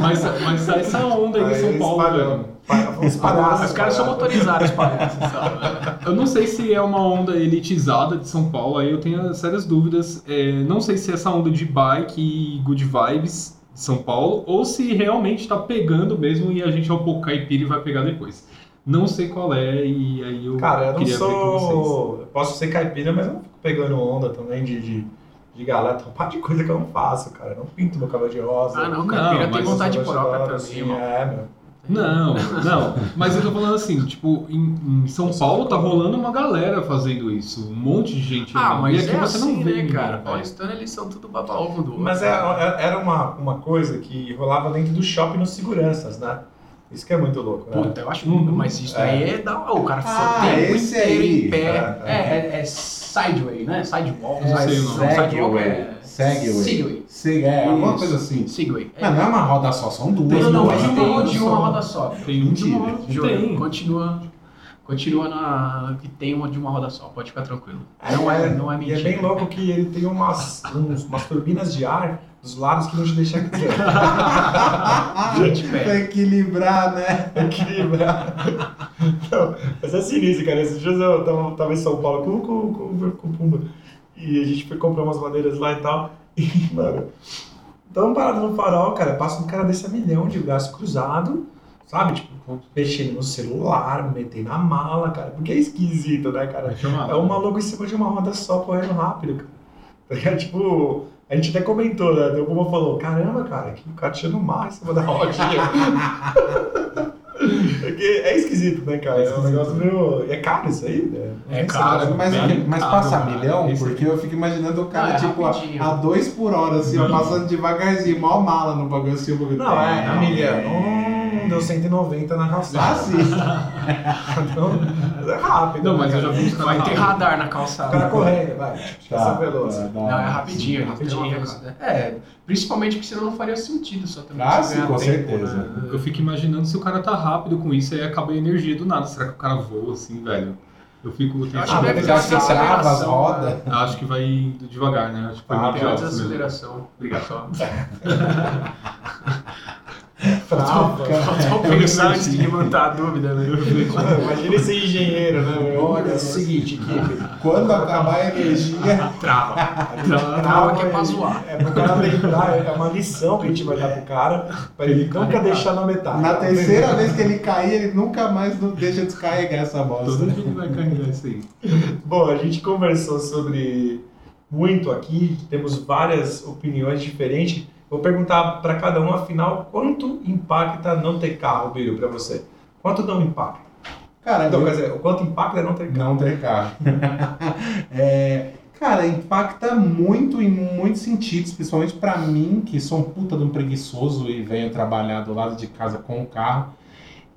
Mas, mas sai essa onda aí em São Paulo, velho. Os palhaços. Os caras são motorizados, sabe? Eu não sei se é uma onda elitizada de São Paulo, aí eu tenho sérias dúvidas. É, não sei se é essa onda de bike e good vibes de São Paulo, ou se realmente tá pegando mesmo e a gente é um pouco caipira e vai pegar depois. Não sei qual é, e aí eu Cara, eu não queria ver com vocês. sou. Eu posso ser caipira, mas eu não fico pegando onda também de, de, de galera. Tem um par de coisa que eu não faço, cara. Eu não pinto meu cabelo de rosa. Ah, não, Não, caipira tem mas vontade gosto também, assim. É, meu. Não, não. Mas eu tô falando assim, tipo, em, em São Paulo tá rolando uma galera fazendo isso. Um monte de gente. Ah, mas e aqui é você assim, não vê né, cara? Paulistano, eles são tudo baba-ovo do outro. Mas é, é- era uma, uma coisa que rolava dentro do shopping nos seguranças, né? Isso que é muito louco, né? Puta, eu acho Uhum. mas isso É. aí é da o cara Ah, o tempo esse inteiro aí. em pé. É, É, é, é sideway, né? Sidewalk. Não sei o nome. Não, sidewalk Segway. é... Segway. É, alguma coisa assim. Segway. Mas não é uma roda só, são duas. Não, não, mas tem um de uma só. roda só. Tem um de uma roda. Tem. continua, continua na que tem uma de uma roda só, pode ficar tranquilo. Não é, não é E mentira. é bem louco que ele tem umas, uns- umas turbinas de ar dos lados que não te deixam quieto. Gente, pra equilibrar, né? equilibrar. Não, mas é sinistro, cara. Esses dias eu tava, tava em São Paulo com, com, com, com o Pumba. E a gente foi comprar umas madeiras lá e tal. E, mano, tamo parado no farol, cara. Passa um cara desse a milhão de braço cruzado, sabe? Tipo, mexendo no celular, metendo na mala, cara. Porque é esquisito, né, cara? É um maluco em cima de uma roda só correndo rápido, cara. Tá? Tipo, a gente até comentou, né? O Puma falou: caramba, cara, que o cara tirando mar em cima da rodinha. Porque é esquisito, né, cara? É um negócio meio. É caro isso aí, né? É caro, mas, bem mas caro, passa cara. milhão? Esse- Porque eu fico imaginando o cara, Não, é tipo, a, rapidinho. a dois por hora, assim, ó, passando devagarzinho, mó mala no bagulho assim. o bagulho- Não, é, a não, é. Deu 190 na calçada. Ah, sim. Então, é rápido. Não, né, mas eu já vi os Vai ter radar na O calçada. cara correndo, vai. Tá, veloz. tá, Não, é rapidinho, têm uma Rapidinho, velocidade. É, principalmente porque senão não faria sentido só também. Ah, sim, com tempo, certeza. né? Eu fico imaginando se o cara tá rápido com isso, aí acaba a energia do nada. Será que o cara voa assim, velho? Eu fico. Eu acho Ah, que deve acha que trava as rodas. né? Acho que vai indo devagar, né? Acho que foi Ah, muito desaceleração. Obrigado. Trava. Só pensar antes de levantar a dúvida, né? Imagina ser engenheiro, né? Olha, é o seguinte, equipe. Quando acabar a energia. Trava. Trava. Trava que é pra zoar. É pro cara lembrar, é uma lição que a gente vai dar pro cara, pra ele nunca deixar na metade. Na terceira vez que ele cair, ele nunca mais não deixa descarregar essa bosta. Todo dia ele vai carregar isso aí. Bom, a gente conversou sobre muito aqui, temos várias opiniões diferentes. Vou perguntar para cada um, afinal, quanto impacta não ter carro, Bílio, para você? Quanto não impacta? Cara, Então, eu- quer dizer, o quanto impacta é não ter carro? Não ter carro. É, cara, impacta muito em muitos sentidos, principalmente pra mim, que sou um puta de um preguiçoso e venho trabalhar do lado de casa com o carro.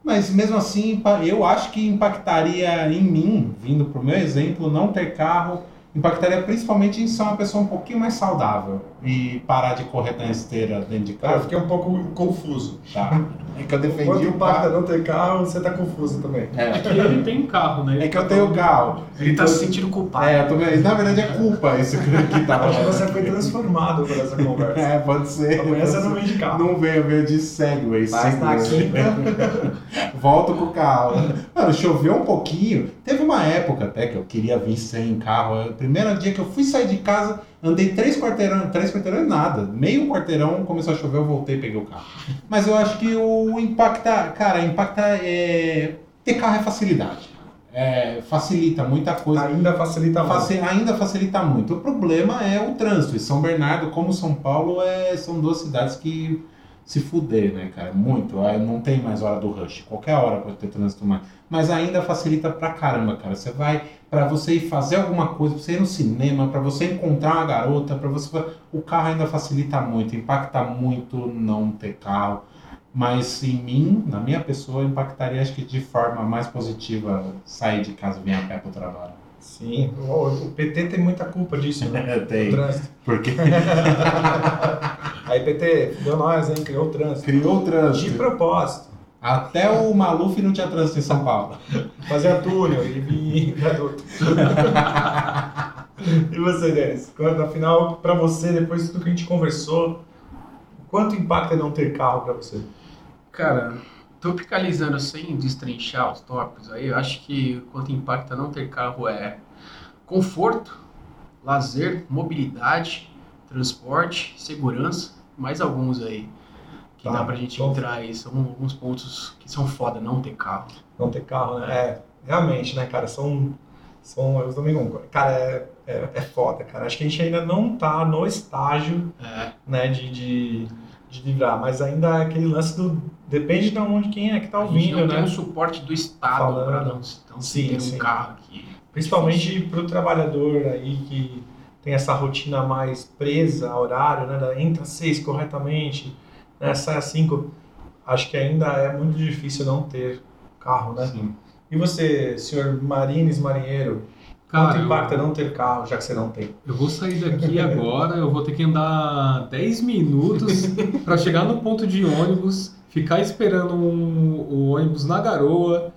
Mas mesmo assim, eu acho que impactaria em mim, vindo pro meu exemplo, não ter carro, impactaria principalmente em ser uma pessoa um pouquinho mais saudável e parar de correr na esteira dentro de Cara, eu casa. fiquei um pouco confuso. Tá? É que eu defendi Quanto o impacta não ter carro, você tá confuso também. É. É que ele tem carro, né? É que eu tenho carro. Ele tá Então, se sentindo culpado. É, eu tô. Na verdade é culpa isso que tá Acho que você foi transformado por essa conversa. É, pode ser. Amanhã você não vem de carro. Não veio, veio de Segway. Mas na quinta. Volto com o carro. Mano, choveu um pouquinho. Teve uma época até que eu queria vir sem carro. O primeiro dia que eu fui sair de casa, andei três quarteirão, três quarteirão nada. Meio quarteirão, começou a chover, eu voltei e peguei o carro. Mas eu acho que o impacta, cara, impacta é. Ter carro é facilidade. É, facilita muita coisa. Ainda facilita. Faci- ainda facilita muito. O problema é o trânsito. E São Bernardo, como São Paulo, é, são duas cidades que se fuder, né, cara? Muito. Aí Não tem mais hora do rush. Qualquer hora pode ter trânsito mais. Mas ainda facilita pra caramba, cara. Você vai pra você ir fazer alguma coisa, pra você ir no cinema, pra você encontrar uma garota, para você. O carro ainda facilita muito, impacta muito não ter carro. Mas em mim, na minha pessoa, impactaria acho que de forma mais positiva sair de casa e vir a pé pro trabalho. Sim. O, o PT tem muita culpa disso, né? O Tem. trânsito. Porque Aí, PT, deu nós, hein? Criou o trânsito. criou o De trânsito. propósito. Até o Maluf não tinha trânsito em São Paulo. Fazia túnel e vinha viaduto. e você, Denis? Quando, afinal, pra você, depois de tudo que a gente conversou, quanto impacta não ter carro pra você? Cara, tropicalizando sem destrinchar os tópicos aí, eu acho que quanto impacta não ter carro é conforto, lazer, mobilidade, transporte, segurança, mais alguns aí que Tá, dá pra gente bom. entrar aí. São alguns pontos que são foda não ter carro. Não ter carro, né? É, realmente, né, cara? São. são eu também concordo. Cara, é, é, é foda, cara. Acho que a gente ainda não tá no estágio É, né, de, de, de livrar, mas ainda é aquele lance do. Depende de onde quem é que tá a gente ouvindo, não né? tem um suporte do Estado para não, não se Sim, ter um sim. carro aqui. Principalmente para o trabalhador aí que tem essa rotina mais presa a horário, né? Entra às seis corretamente, né? sai às cinco. Acho que ainda é muito difícil não ter carro, né? Sim. E você, senhor Marines Marinheiro, Cara, quanto eu- impacta não ter carro, já que você não tem? Eu vou sair daqui agora, eu vou ter que andar 10 minutos para chegar no ponto de ônibus, ficar esperando um- o ônibus na garoa,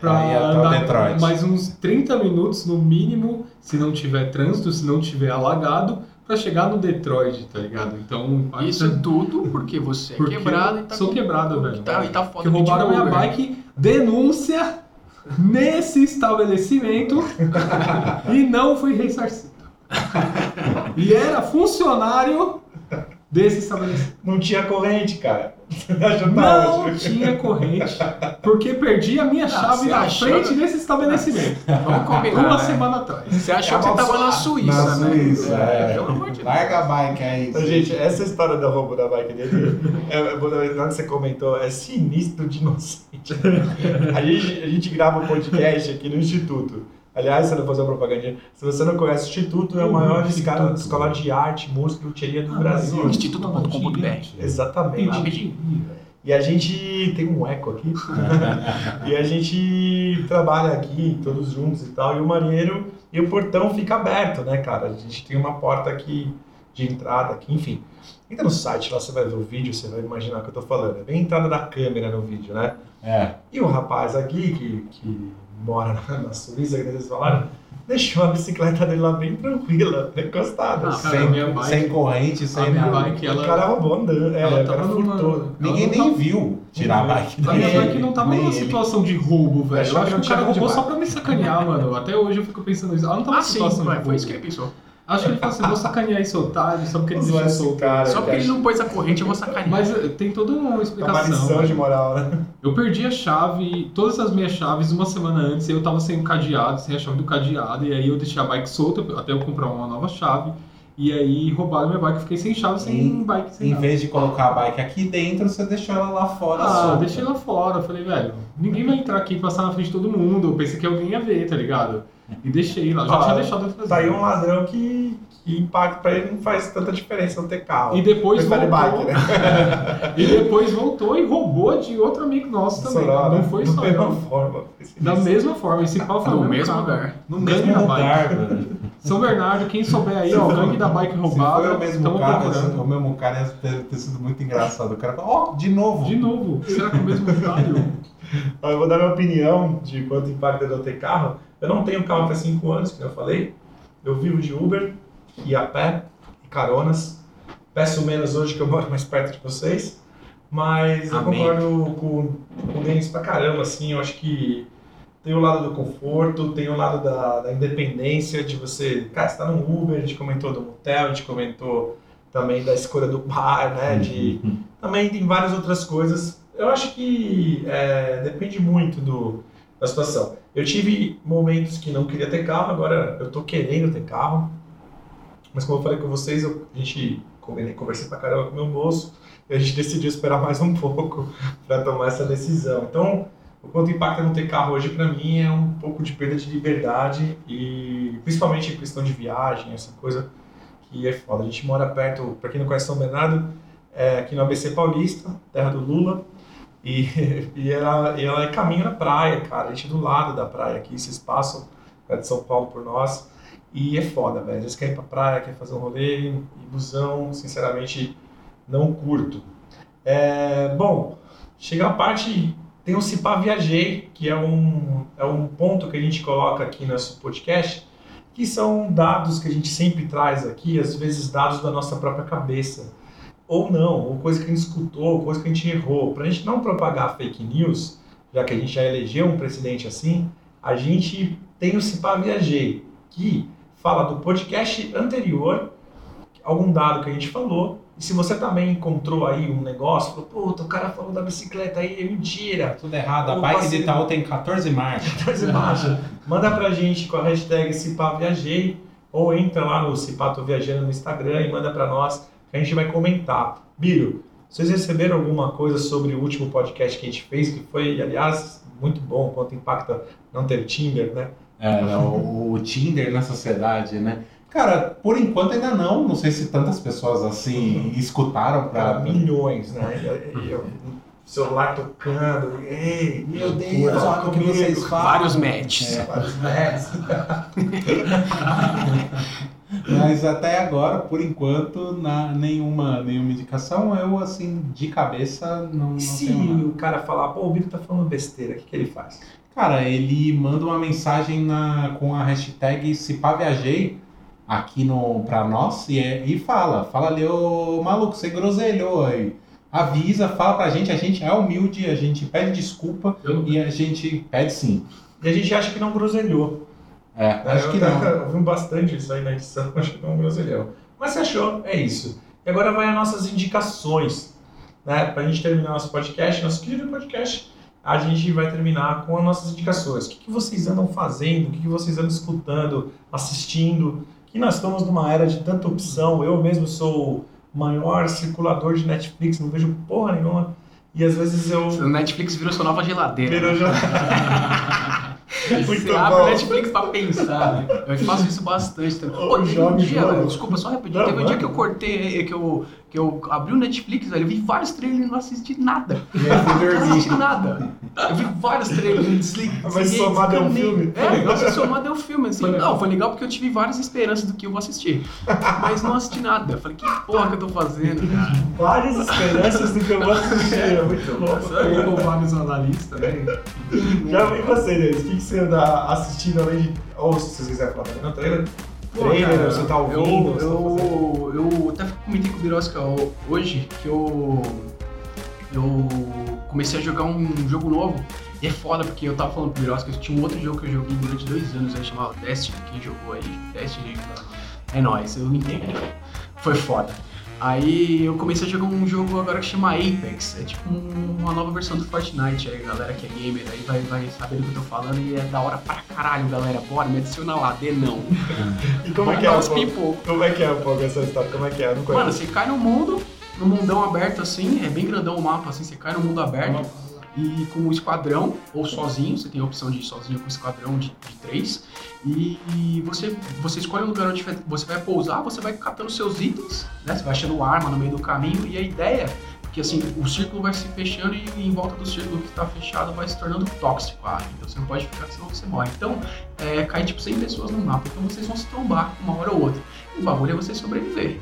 para Aí até o andar Detroit. mais uns 30 minutos no mínimo, se não tiver trânsito, se não tiver alagado, para chegar no Detroit, tá ligado? Então, impacta- Isso tudo porque você é Porque quebrado eu e tá sou com- quebrado, velho. E tá, e tá foda que roubaram minha bike, denúncia nesse estabelecimento e não fui ressarcido. E era funcionário desse estabelecimento. Não tinha corrente, cara. Tá Não tinha corrente, porque perdi a minha chave você na achou- frente desse estabelecimento. Vamos combinar, Uma né? semana atrás. Você achou que você tava na Suíça, Na né? Suíça, é. Pelo amor de Deus. Larga a bike aí. Então, gente, essa história do roubo da bike dele, é, é, você comentou, é sinistro de inocente. A gente, a gente grava um podcast aqui no Instituto. Aliás, se eu não fazer uma propaganda, se você não conhece, o Instituto é a Uhum, maior Instituto. escala, escola de arte, música e luteria do Ah, Brasil. mas, Instituto.com.br. Exatamente. E a gente tem um eco aqui. e a gente trabalha aqui, todos juntos e tal. E o marinheiro e o portão fica aberto, né, cara? A gente tem uma porta aqui de entrada aqui, enfim. Entra no site, lá você vai ver o vídeo, você vai imaginar o que eu tô falando. É bem a entrada da câmera no vídeo, né? É. E o rapaz aqui, que, que mora na, Suíça, que vocês falaram, deixou a bicicleta dele lá bem tranquila, encostada. Ah, Cara, sem, minha bike- sem corrente, A sem minha nada. bike, o ela, cara roubou andando, é, ela o cara tava numa... furtou. ela Ninguém não nem tava- viu tirar a bike A minha dele. bike não tava Nem numa ele. situação de roubo, velho. Eu acho que o cara tinha roubou de só pra me sacanear, mano. Até hoje eu fico pensando isso. Ela não tava Ah, numa sim, situação de ué, roubo. foi isso que ele pensou. Acho que ele falou assim, vou sacanear esse otário, só porque ele deixou esse solto. cara, Só porque ele não pôs a corrente, eu vou sacanear. Mas eh, tem toda uma É uma explicação. lição de moral, né? Eu perdi a chave, todas as minhas chaves uma semana antes, e eu tava sem o cadeado, sem a chave do cadeado, e aí eu deixei a bike solta até eu comprar uma nova chave. E aí roubaram minha bike, eu fiquei sem chave, sem Em- bike, sem Em nada. vez de colocar a bike aqui dentro, você deixou ela lá fora. Ah, solta. deixei lá fora. Eu falei, velho, ninguém vai entrar aqui e passar na frente de todo mundo. Eu pensei que alguém ia ver, tá ligado? E deixei lá. Já Ah, tinha deixado eu fazer. Tá aí um ladrão que, que impacto pra ele não faz tanta diferença não ter carro. E depois voltou. bike, né? E depois voltou e roubou de outro amigo nosso também. Não foi da só mesma eu. forma. Da mesma forma, esse pau foi No mesmo lugar. No mesmo a lugar. bike. mano. São Bernardo, quem souber aí, ó, gangue da bike Se roubada, foi o mesmo cara, procurando. o mesmo cara ia ter, sido muito engraçado. O cara fala, ó, de novo. De novo, será que é o mesmo? Ó, Eu vou dar minha opinião de quanto impacta eu ter carro. Eu não tenho carro faz 5 anos, como eu falei. Eu vivo de Uber e a pé e caronas. Peço menos hoje que eu moro mais perto de vocês. Mas eu Amém. concordo com, com o Denis pra caramba, assim. Eu acho que tem o lado do conforto, tem o lado da, da independência, de você... Cara, você tá num Uber, a gente comentou do motel, a gente comentou também da escolha do bar, né? De, também tem várias outras coisas. Eu acho que é, depende muito do, da situação. Eu tive momentos que não queria ter carro, agora eu tô querendo ter carro. Mas como eu falei com vocês, eu, a gente conversei, conversei pra caramba com meu moço e a gente decidiu esperar mais um pouco para tomar essa decisão. Então, o quanto impacta não ter carro hoje para mim é um pouco de perda de liberdade e principalmente em questão de viagem, essa coisa que é foda. A gente mora perto, para quem não conhece São Bernardo, é aqui no ABC Paulista, terra do Lula. E, e, ela, e ela é caminho na praia, cara. A gente é do lado da praia aqui, vocês passam perto de São Paulo por nós. E é foda, velho. Às vezes quer ir pra praia, quer fazer um rolê, e busão, sinceramente, não curto. É, bom, chega a parte. Tem o Cipá Viajei, que é um, é um ponto que a gente coloca aqui nosso podcast, que são dados que a gente sempre traz aqui, às vezes dados da nossa própria cabeça ou não, ou coisa que a gente escutou, coisa que a gente errou. Para a gente não propagar fake news, já que a gente já elegeu um presidente assim, a gente tem o Cipá Viajei, que fala do podcast anterior, algum dado que a gente falou, e se você também encontrou aí um negócio, falou, puta, o cara falou da bicicleta aí, é mentira, Tudo errado. A bike passeio. de Itaú tem 14 marchas. traz imagem. Manda pra gente com a hashtag Cipá Viajei, ou entra lá no Cipato Viajando no Instagram e manda pra nós, que a gente vai comentar. Biro, vocês receberam alguma coisa sobre o último podcast que a gente fez, que foi, aliás, muito bom, quanto impacta não ter Tinder, né? É, o, o Tinder na sociedade, né? Cara, por enquanto ainda não. Não sei se tantas pessoas assim escutaram Cara, pra. milhões, né? Eu, eu- celular tocando, ei, Meu Deus, olha o que vocês falam. Vários matches. É. Vários matches. Mas até agora, por enquanto, na, nenhuma, nenhuma indicação. Eu, assim, de cabeça, não, não E se tenho nada. o cara falar, pô, o Biro tá falando besteira, o que, que ele faz? Cara, ele manda uma mensagem na, com a hashtag Cipaviajei aqui no, pra nós e, é, e fala. Fala ali, ô maluco, você groselhou aí. Avisa, fala pra gente, a gente é humilde, a gente pede desculpa Eu e a gente pede sim. E a gente acha que não groselhou. É, acho eu que não. tava- Ouvimos bastante isso aí na edição, acho que não groselhão. Mas você achou, é isso. E agora vai as nossas indicações. Né? Pra gente terminar nosso podcast, nosso querido podcast, a gente vai terminar com as nossas indicações. O que, que vocês andam fazendo, o que, que vocês andam escutando, assistindo? Que nós estamos numa era de tanta opção. Eu mesmo sou o maior circulador de Netflix, não vejo porra nenhuma. E às vezes eu. O Netflix virou sua nova geladeira. Virou né? já. Muito Você abre bom. o Netflix pra pensar, né? Eu faço isso bastante também. Pô, teve um dia, desculpa, só rapidinho. Não, teve um dia que eu cortei, que eu, eu abri o Netflix, velho, eu vi vários trailers e não assisti nada. E fui Não assisti nada. Eu vi vários trailers, eu desliguei. Mas somar deu um filme? É, nossa, somar deu um filme, assim. Foi. Não, foi legal porque eu tive várias esperanças do que eu vou assistir. Mas não assisti nada. Eu falei, que porra que eu tô fazendo, cara? Várias esperanças do que eu vou assistir. É muito bom. Eu com vários analistas, né? Já vi você, Denis. O que, que você anda assistindo além de. Ou se vocês quiserem falar no trailer. Trailer, você tá ouvindo? você tá Eu, eu, eu até comentei com o Birosca hoje que eu, eu comecei a jogar um jogo novo. E é foda, porque eu tava falando pro Birosca que tinha um outro jogo que eu joguei durante dois anos aí, chamado Destiny. Quem jogou aí? Destiny. É nóis, eu entendo. Foi foda. Aí eu comecei a jogar um jogo agora que chama Apex. É tipo um- uma nova versão do Fortnite. Aí a galera que é gamer aí vai, vai saber do que eu tô falando e é da hora pra caralho, galera. Bora, me adiciona lá, dê não. E como é que é, um dar uns pouco? pipoco. Como é que é pouco essa história? Como é que é? Não Mano, você cai no mundo, no mundão aberto assim, é bem grandão o mapa, assim, você cai no mundo aberto e com um esquadrão, ou sozinho, você tem a opção de ir sozinho com um esquadrão de, de três, e, você, você escolhe um lugar onde você vai pousar, você vai catando seus itens, né? Você vai achando arma no meio do caminho, e a ideia, que assim, o círculo vai se fechando e em volta do círculo que está fechado vai se tornando tóxico a área. Então você não pode ficar, senão você morre. Então, é, cai tipo 100 pessoas no mapa, então vocês vão se trombar uma hora ou outra. O bagulho é você sobreviver.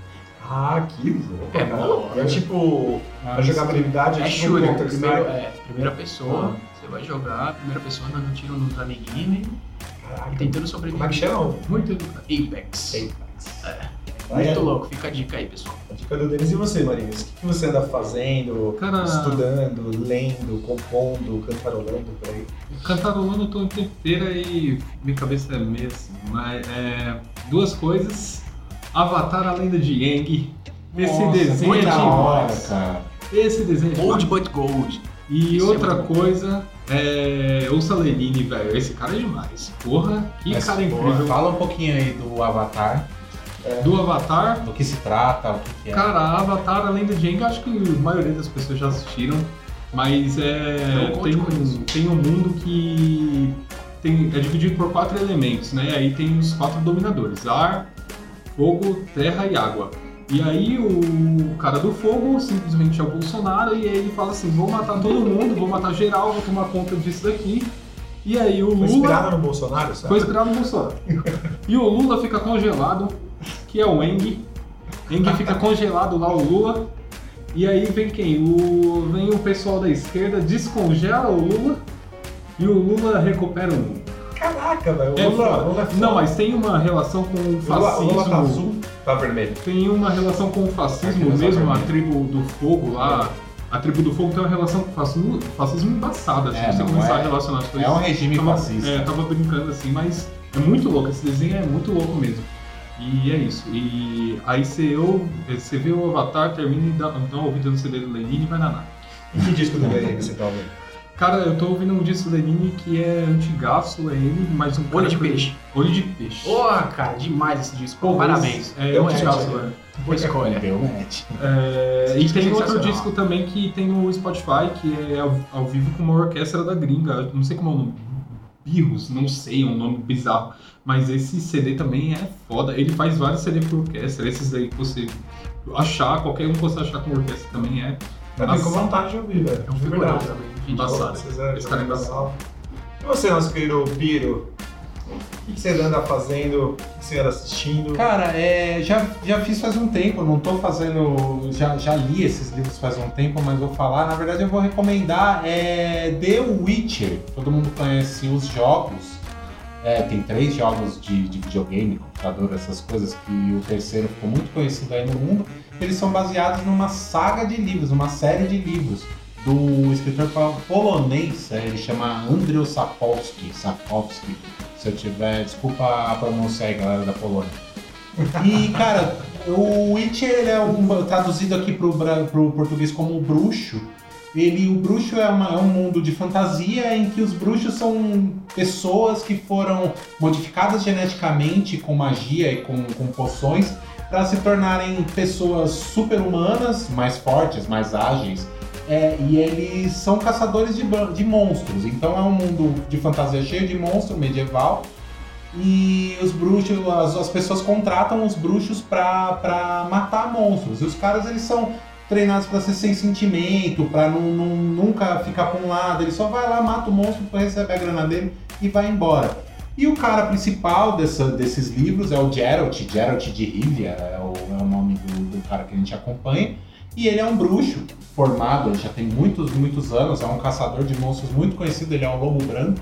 Ah, que louco. É, cara. bom. E é tipo, a jogabilidade É é tipo shooter, Counter primeiro, Strike. é, primeira pessoa, Ah. você vai jogar, primeira pessoa dando tiro nos amiguinhos e Caraca. tentando sobreviver. Como é que chama? Muito Apex. Apex. É. Aí Muito é louco, fica a dica aí, pessoal. a dica do Denis. E você, Marinhos? O que, que você anda fazendo, Cara- estudando, lendo, compondo, cantarolando por aí? Cantarolando eu tô inteiro e minha cabeça é meio assim. Mas é. Duas coisas. Avatar a lenda de Yang. Esse Nossa, desenho é hora, demais. cara. Esse desenho é Gold demais. but gold. E Isso é outra bom. coisa é. Ouça Lenine, velho. Esse cara é demais. Porra, que Mas, cara porra, incrível. Fala um pouquinho aí do Avatar, Do Avatar, do que se trata, o que, que é. Cara, Avatar, a lenda de Aang, acho que a maioria das pessoas já assistiram, mas é, tem, um, tem um mundo que tem, é dividido por quatro elementos, né? Aí tem os quatro dominadores, ar, fogo, terra e água. E aí o cara do fogo simplesmente é o Bolsonaro e aí ele fala assim, vou matar todo mundo, vou matar geral, vou tomar conta disso daqui. E aí o Foi Lula... inspirado no Bolsonaro, sabe? Foi inspirado no Bolsonaro. E o Lula fica congelado, que é o Eng. Eng fica congelado lá, o Lula. E aí vem quem? O, vem o pessoal da esquerda, descongela o Lula. E o Lula recupera o mundo. Caraca, velho. É O Lula, é foda. Não, mas tem uma relação com o O Lula, o Lula tá fascismo. azul, tá vermelho. Tem uma relação com o fascismo Aqui mesmo, a vermelha. tribo do fogo lá. A tribo do fogo tem uma relação com o fascismo, fascismo embaçada, se É, você começar é- a relacionar as coisas. É um regime tava, fascista. É, tava brincando assim, mas é muito louco, esse desenho é muito louco mesmo. E é isso. E aí você, ou, você vê o Avatar, termina e dá, dá uma ouvida no CD do Lenine e vai na nave. E que disco do Lenin você tá ouvindo? Cara, eu tô ouvindo um disco do Lenine que é antigaço, é ele, mas um Olho de que- peixe. Olho de peixe. Porra, cara, demais esse disco. Pô, Parabéns. É, Eu antigaço, né? Boa escolha. Deu match. É, e é tem outro disco também que tem no Spotify, que é ao, ao vivo com uma orquestra da gringa. Não sei como é o nome. Birros, não sei, é um nome bizarro. Mas esse CD também é foda. Ele faz vários CD por orquestra. Esses aí que você achar, qualquer um que você achar com orquestra também é. Eu fico com vontade de ouvir, velho. É um verdade. também. Embaçado. E você, nosso querido Piro? O que que você anda fazendo? O que você anda assistindo? Cara, é, já, já fiz faz um tempo, não tô fazendo. Já, já li esses livros faz um tempo, mas vou falar. Na verdade, eu vou recomendar é, The Witcher. Todo mundo conhece os jogos. É, tem três jogos de, de videogame, computador, essas coisas, que o terceiro ficou muito conhecido aí no mundo. Eles são baseados numa saga de livros, uma série de livros do escritor po- polonês, ele chama Andrzej Sapolsky, Sapolsky, se eu tiver, desculpa a pronúncia aí, galera da Polônia. E, cara, o Witcher ele é um, traduzido aqui pro, pro português como bruxo. Ele, o bruxo é, uma- é um mundo de fantasia em que os bruxos são pessoas que foram modificadas geneticamente com magia e com, com poções para se tornarem pessoas super-humanas, mais fortes, mais ágeis. É, e eles são caçadores de, de monstros. Então é um mundo de fantasia cheio de monstro medieval. E os bruxos, as, as pessoas contratam os bruxos pra matar monstros. E os caras eles são treinados pra ser sem sentimento, não- nunca ficar pra um lado. Ele só vai lá, mata o monstro, recebe a grana dele e vai embora. E o cara principal dessa- desses livros é o Geralt, Geralt de Rivia, é o, é o nome do, do cara que a gente acompanha. E ele é um bruxo formado, ele já tem muitos, muitos anos, é um caçador de monstros muito conhecido, ele é um lobo branco.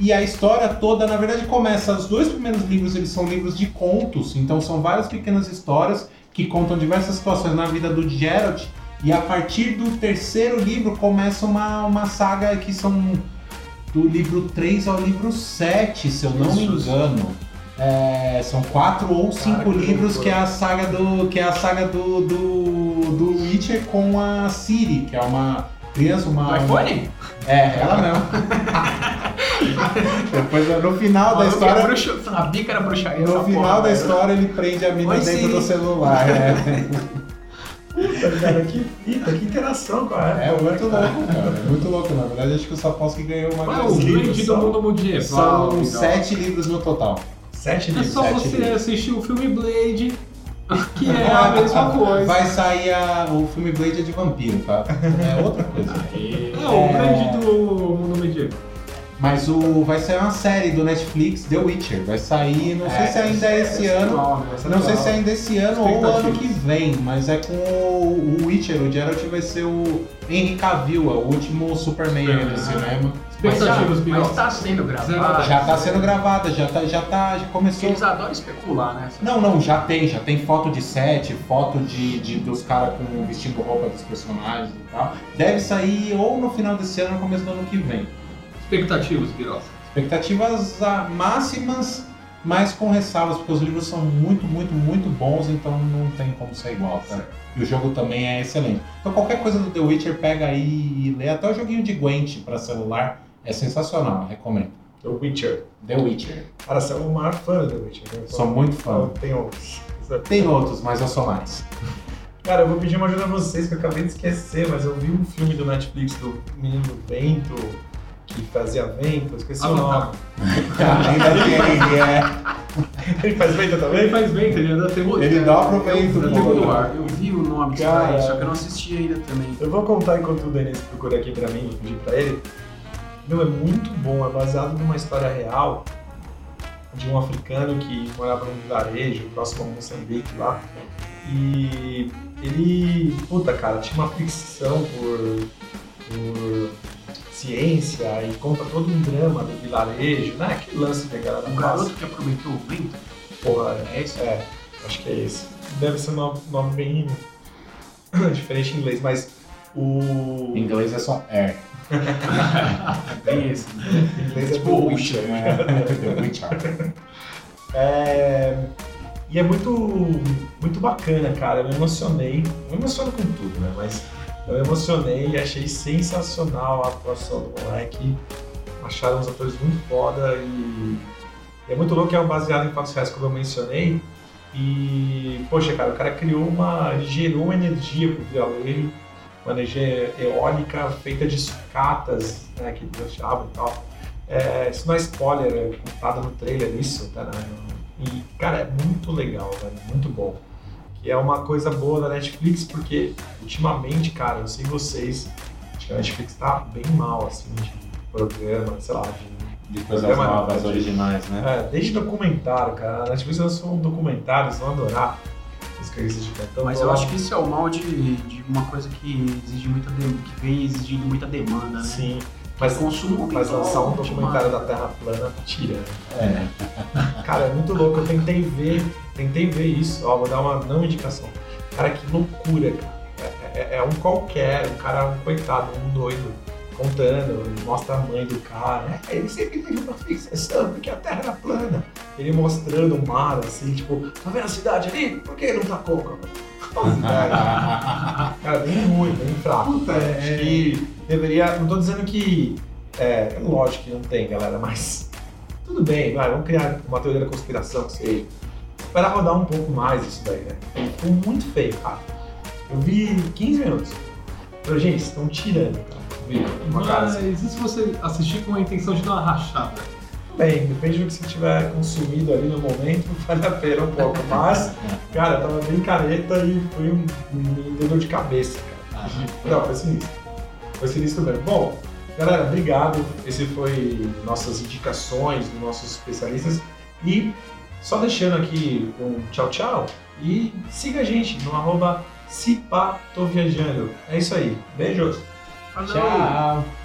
E a história toda, na verdade, começa. Os dois primeiros livros eles são livros de contos, então são várias pequenas histórias que contam diversas situações na vida do Geralt. E a partir do terceiro livro começa uma, uma saga que são do livro 3 ao livro 7, se eu não me engano. É, são quatro ou cinco Cara, que livros loucura. que é a saga do que é a saga do, do, do Witcher com a Ciri, que é uma criança, uma Do iPhone? é, ela mesmo. Depois, no final da é história, bruxo- Sabia que era bruxaria no final porra, da velho. história ele prende a mina Oi, dentro Siri. do celular. É, Puta, cara, que fita, que interação com a é muito cara? louco, cara. É muito louco. Na verdade, acho que o Sapolsky ganhou uma Ah, grande o livros do são- mundo medieval. São então. sete livros no total. Sete É livros. só sete você livros. assistir o filme Blade Que é a mesma coisa. Vai sair a- o filme Blade é de vampiro, tá? É outra coisa. É, o grande do mundo medieval. Mas o, vai sair uma série do Netflix, The Witcher. Vai sair, não sei se ainda é esse ano. Não sei se ainda é esse ano ou ano que vem, mas é com o, o Witcher. O Geralt vai ser o Henry Cavill, é o último Superman aí do cinema. Mas, tá, Expectativas, mas Bigoss. tá sendo gravado. Zero. Já tá sendo gravada, já tá, já tá, já começou. Eles adoram especular, né? Não, não, já tem, já tem foto de set, foto de, de- dos caras com vestindo roupa dos personagens e tal. Deve sair ou no final desse ano ou no começo do ano que vem. Expectativas, Birosa. Expectativas ah, máximas, mas com ressalvas, porque os livros são muito, muito, muito bons, então não tem como ser igual, cara. E o jogo também é excelente. Então qualquer coisa do The Witcher pega aí e lê. Até o joguinho de Gwent para celular é sensacional, recomendo. The Witcher. The Witcher. Cara, você é o maior fã do The Witcher. né? Sou muito fã. Tem outros. Tem outros, mas eu sou mais. Cara, eu vou pedir uma ajuda a vocês, que eu acabei de esquecer, mas eu vi um filme do Netflix do Menino do Vento, que fazia vento, eu esqueci o Avatar. nome. Ainda tem, é. Ele faz vento Ele também? faz bem, ele anda até Ele dobra o vento, Eu- pô. eu- vi o nome disso Cara. daí, só que eu não assisti ainda também. Eu vou contar enquanto o Denis procura aqui pra mim, pedir pra ele. Meu, é muito bom, é baseado numa história real de um africano que morava num vilarejo próximo ao Moçambique lá. E ele, puta cara, tinha uma ficção por, por ciência e conta todo um drama do vilarejo, né? Aquele lance da galera O garoto que aproveitou o vento, Porra, é esse? é, acho que é esse. Deve ser um nome, nome bem diferente em inglês, mas o. Em inglês é só air. É bem esse. Em inglês é Tipo The Witcher. É, The Witcher. É, E é muito, muito bacana, cara. Eu me emocionei. Eu me emociono com tudo, né? Mas eu me emocionei e achei sensacional a atuação do moleque. Acharam os atores muito foda e, e é muito louco que é baseado em fatos reais, como eu mencionei. E, poxa, cara, o cara criou uma. gerou uma energia pro vilarejo, uma energia eólica feita de sucatas, né? Que eles achavam e tal. É, isso não é spoiler, é contado no trailer isso, tá? né? E, cara, é muito legal, velho, muito bom. Que é uma coisa boa da Netflix, porque ultimamente, cara, eu sei vocês, acho que a Netflix tá bem mal, assim, de programa, sei lá, de De coisas Programa- novas, originais, né? é, desde documentário, cara. A Netflix lançou um documentário, vocês vão adorar. Os caras de cantão. Mas eu acho que isso é o mal de, de uma coisa que exige muita que vem exigindo muita demanda, né? Sim. Mas, consumo mas lançar um documentário da. Terra plana tira. É. Cara, é muito louco. Eu tentei ver, tentei ver isso. Ó, vou dar uma não indicação. Cara, que loucura, cara. É, é- é um qualquer, um cara, um coitado, um doido, contando, mostra a mãe do cara. É, ele sempre teve uma fixação, porque a Terra era plana. Ele mostrando o mar, assim, tipo, tá vendo a cidade ali? Por que não tá coca? Cara, bem ruim, bem fraco. Puta, Acho é- que deveria. Não tô dizendo que. É, lógico que não tem, galera, mas. Tudo bem, vai, vamos criar uma teoria da conspiração, que sei. Para rodar um pouco mais isso daí, né? Ficou muito feio, cara. Eu vi 15 minutos. Falei, gente, estão tirando, cara. Mas e se você assistir com a intenção de dar uma rachada? Bem, depende do que você tiver consumido ali no momento, vale a pena um pouco. Mas, cara, tava bem careta e foi um, deu dor de cabeça, cara. Não, foi sinistro. Foi sinistro mesmo. Bom, galera, obrigado. Esse foi nossas indicações dos nossos especialistas. E só deixando aqui um tchau, tchau. E siga a gente no arroba Tô Viajando. É isso aí. Beijos. Falou. Tchau.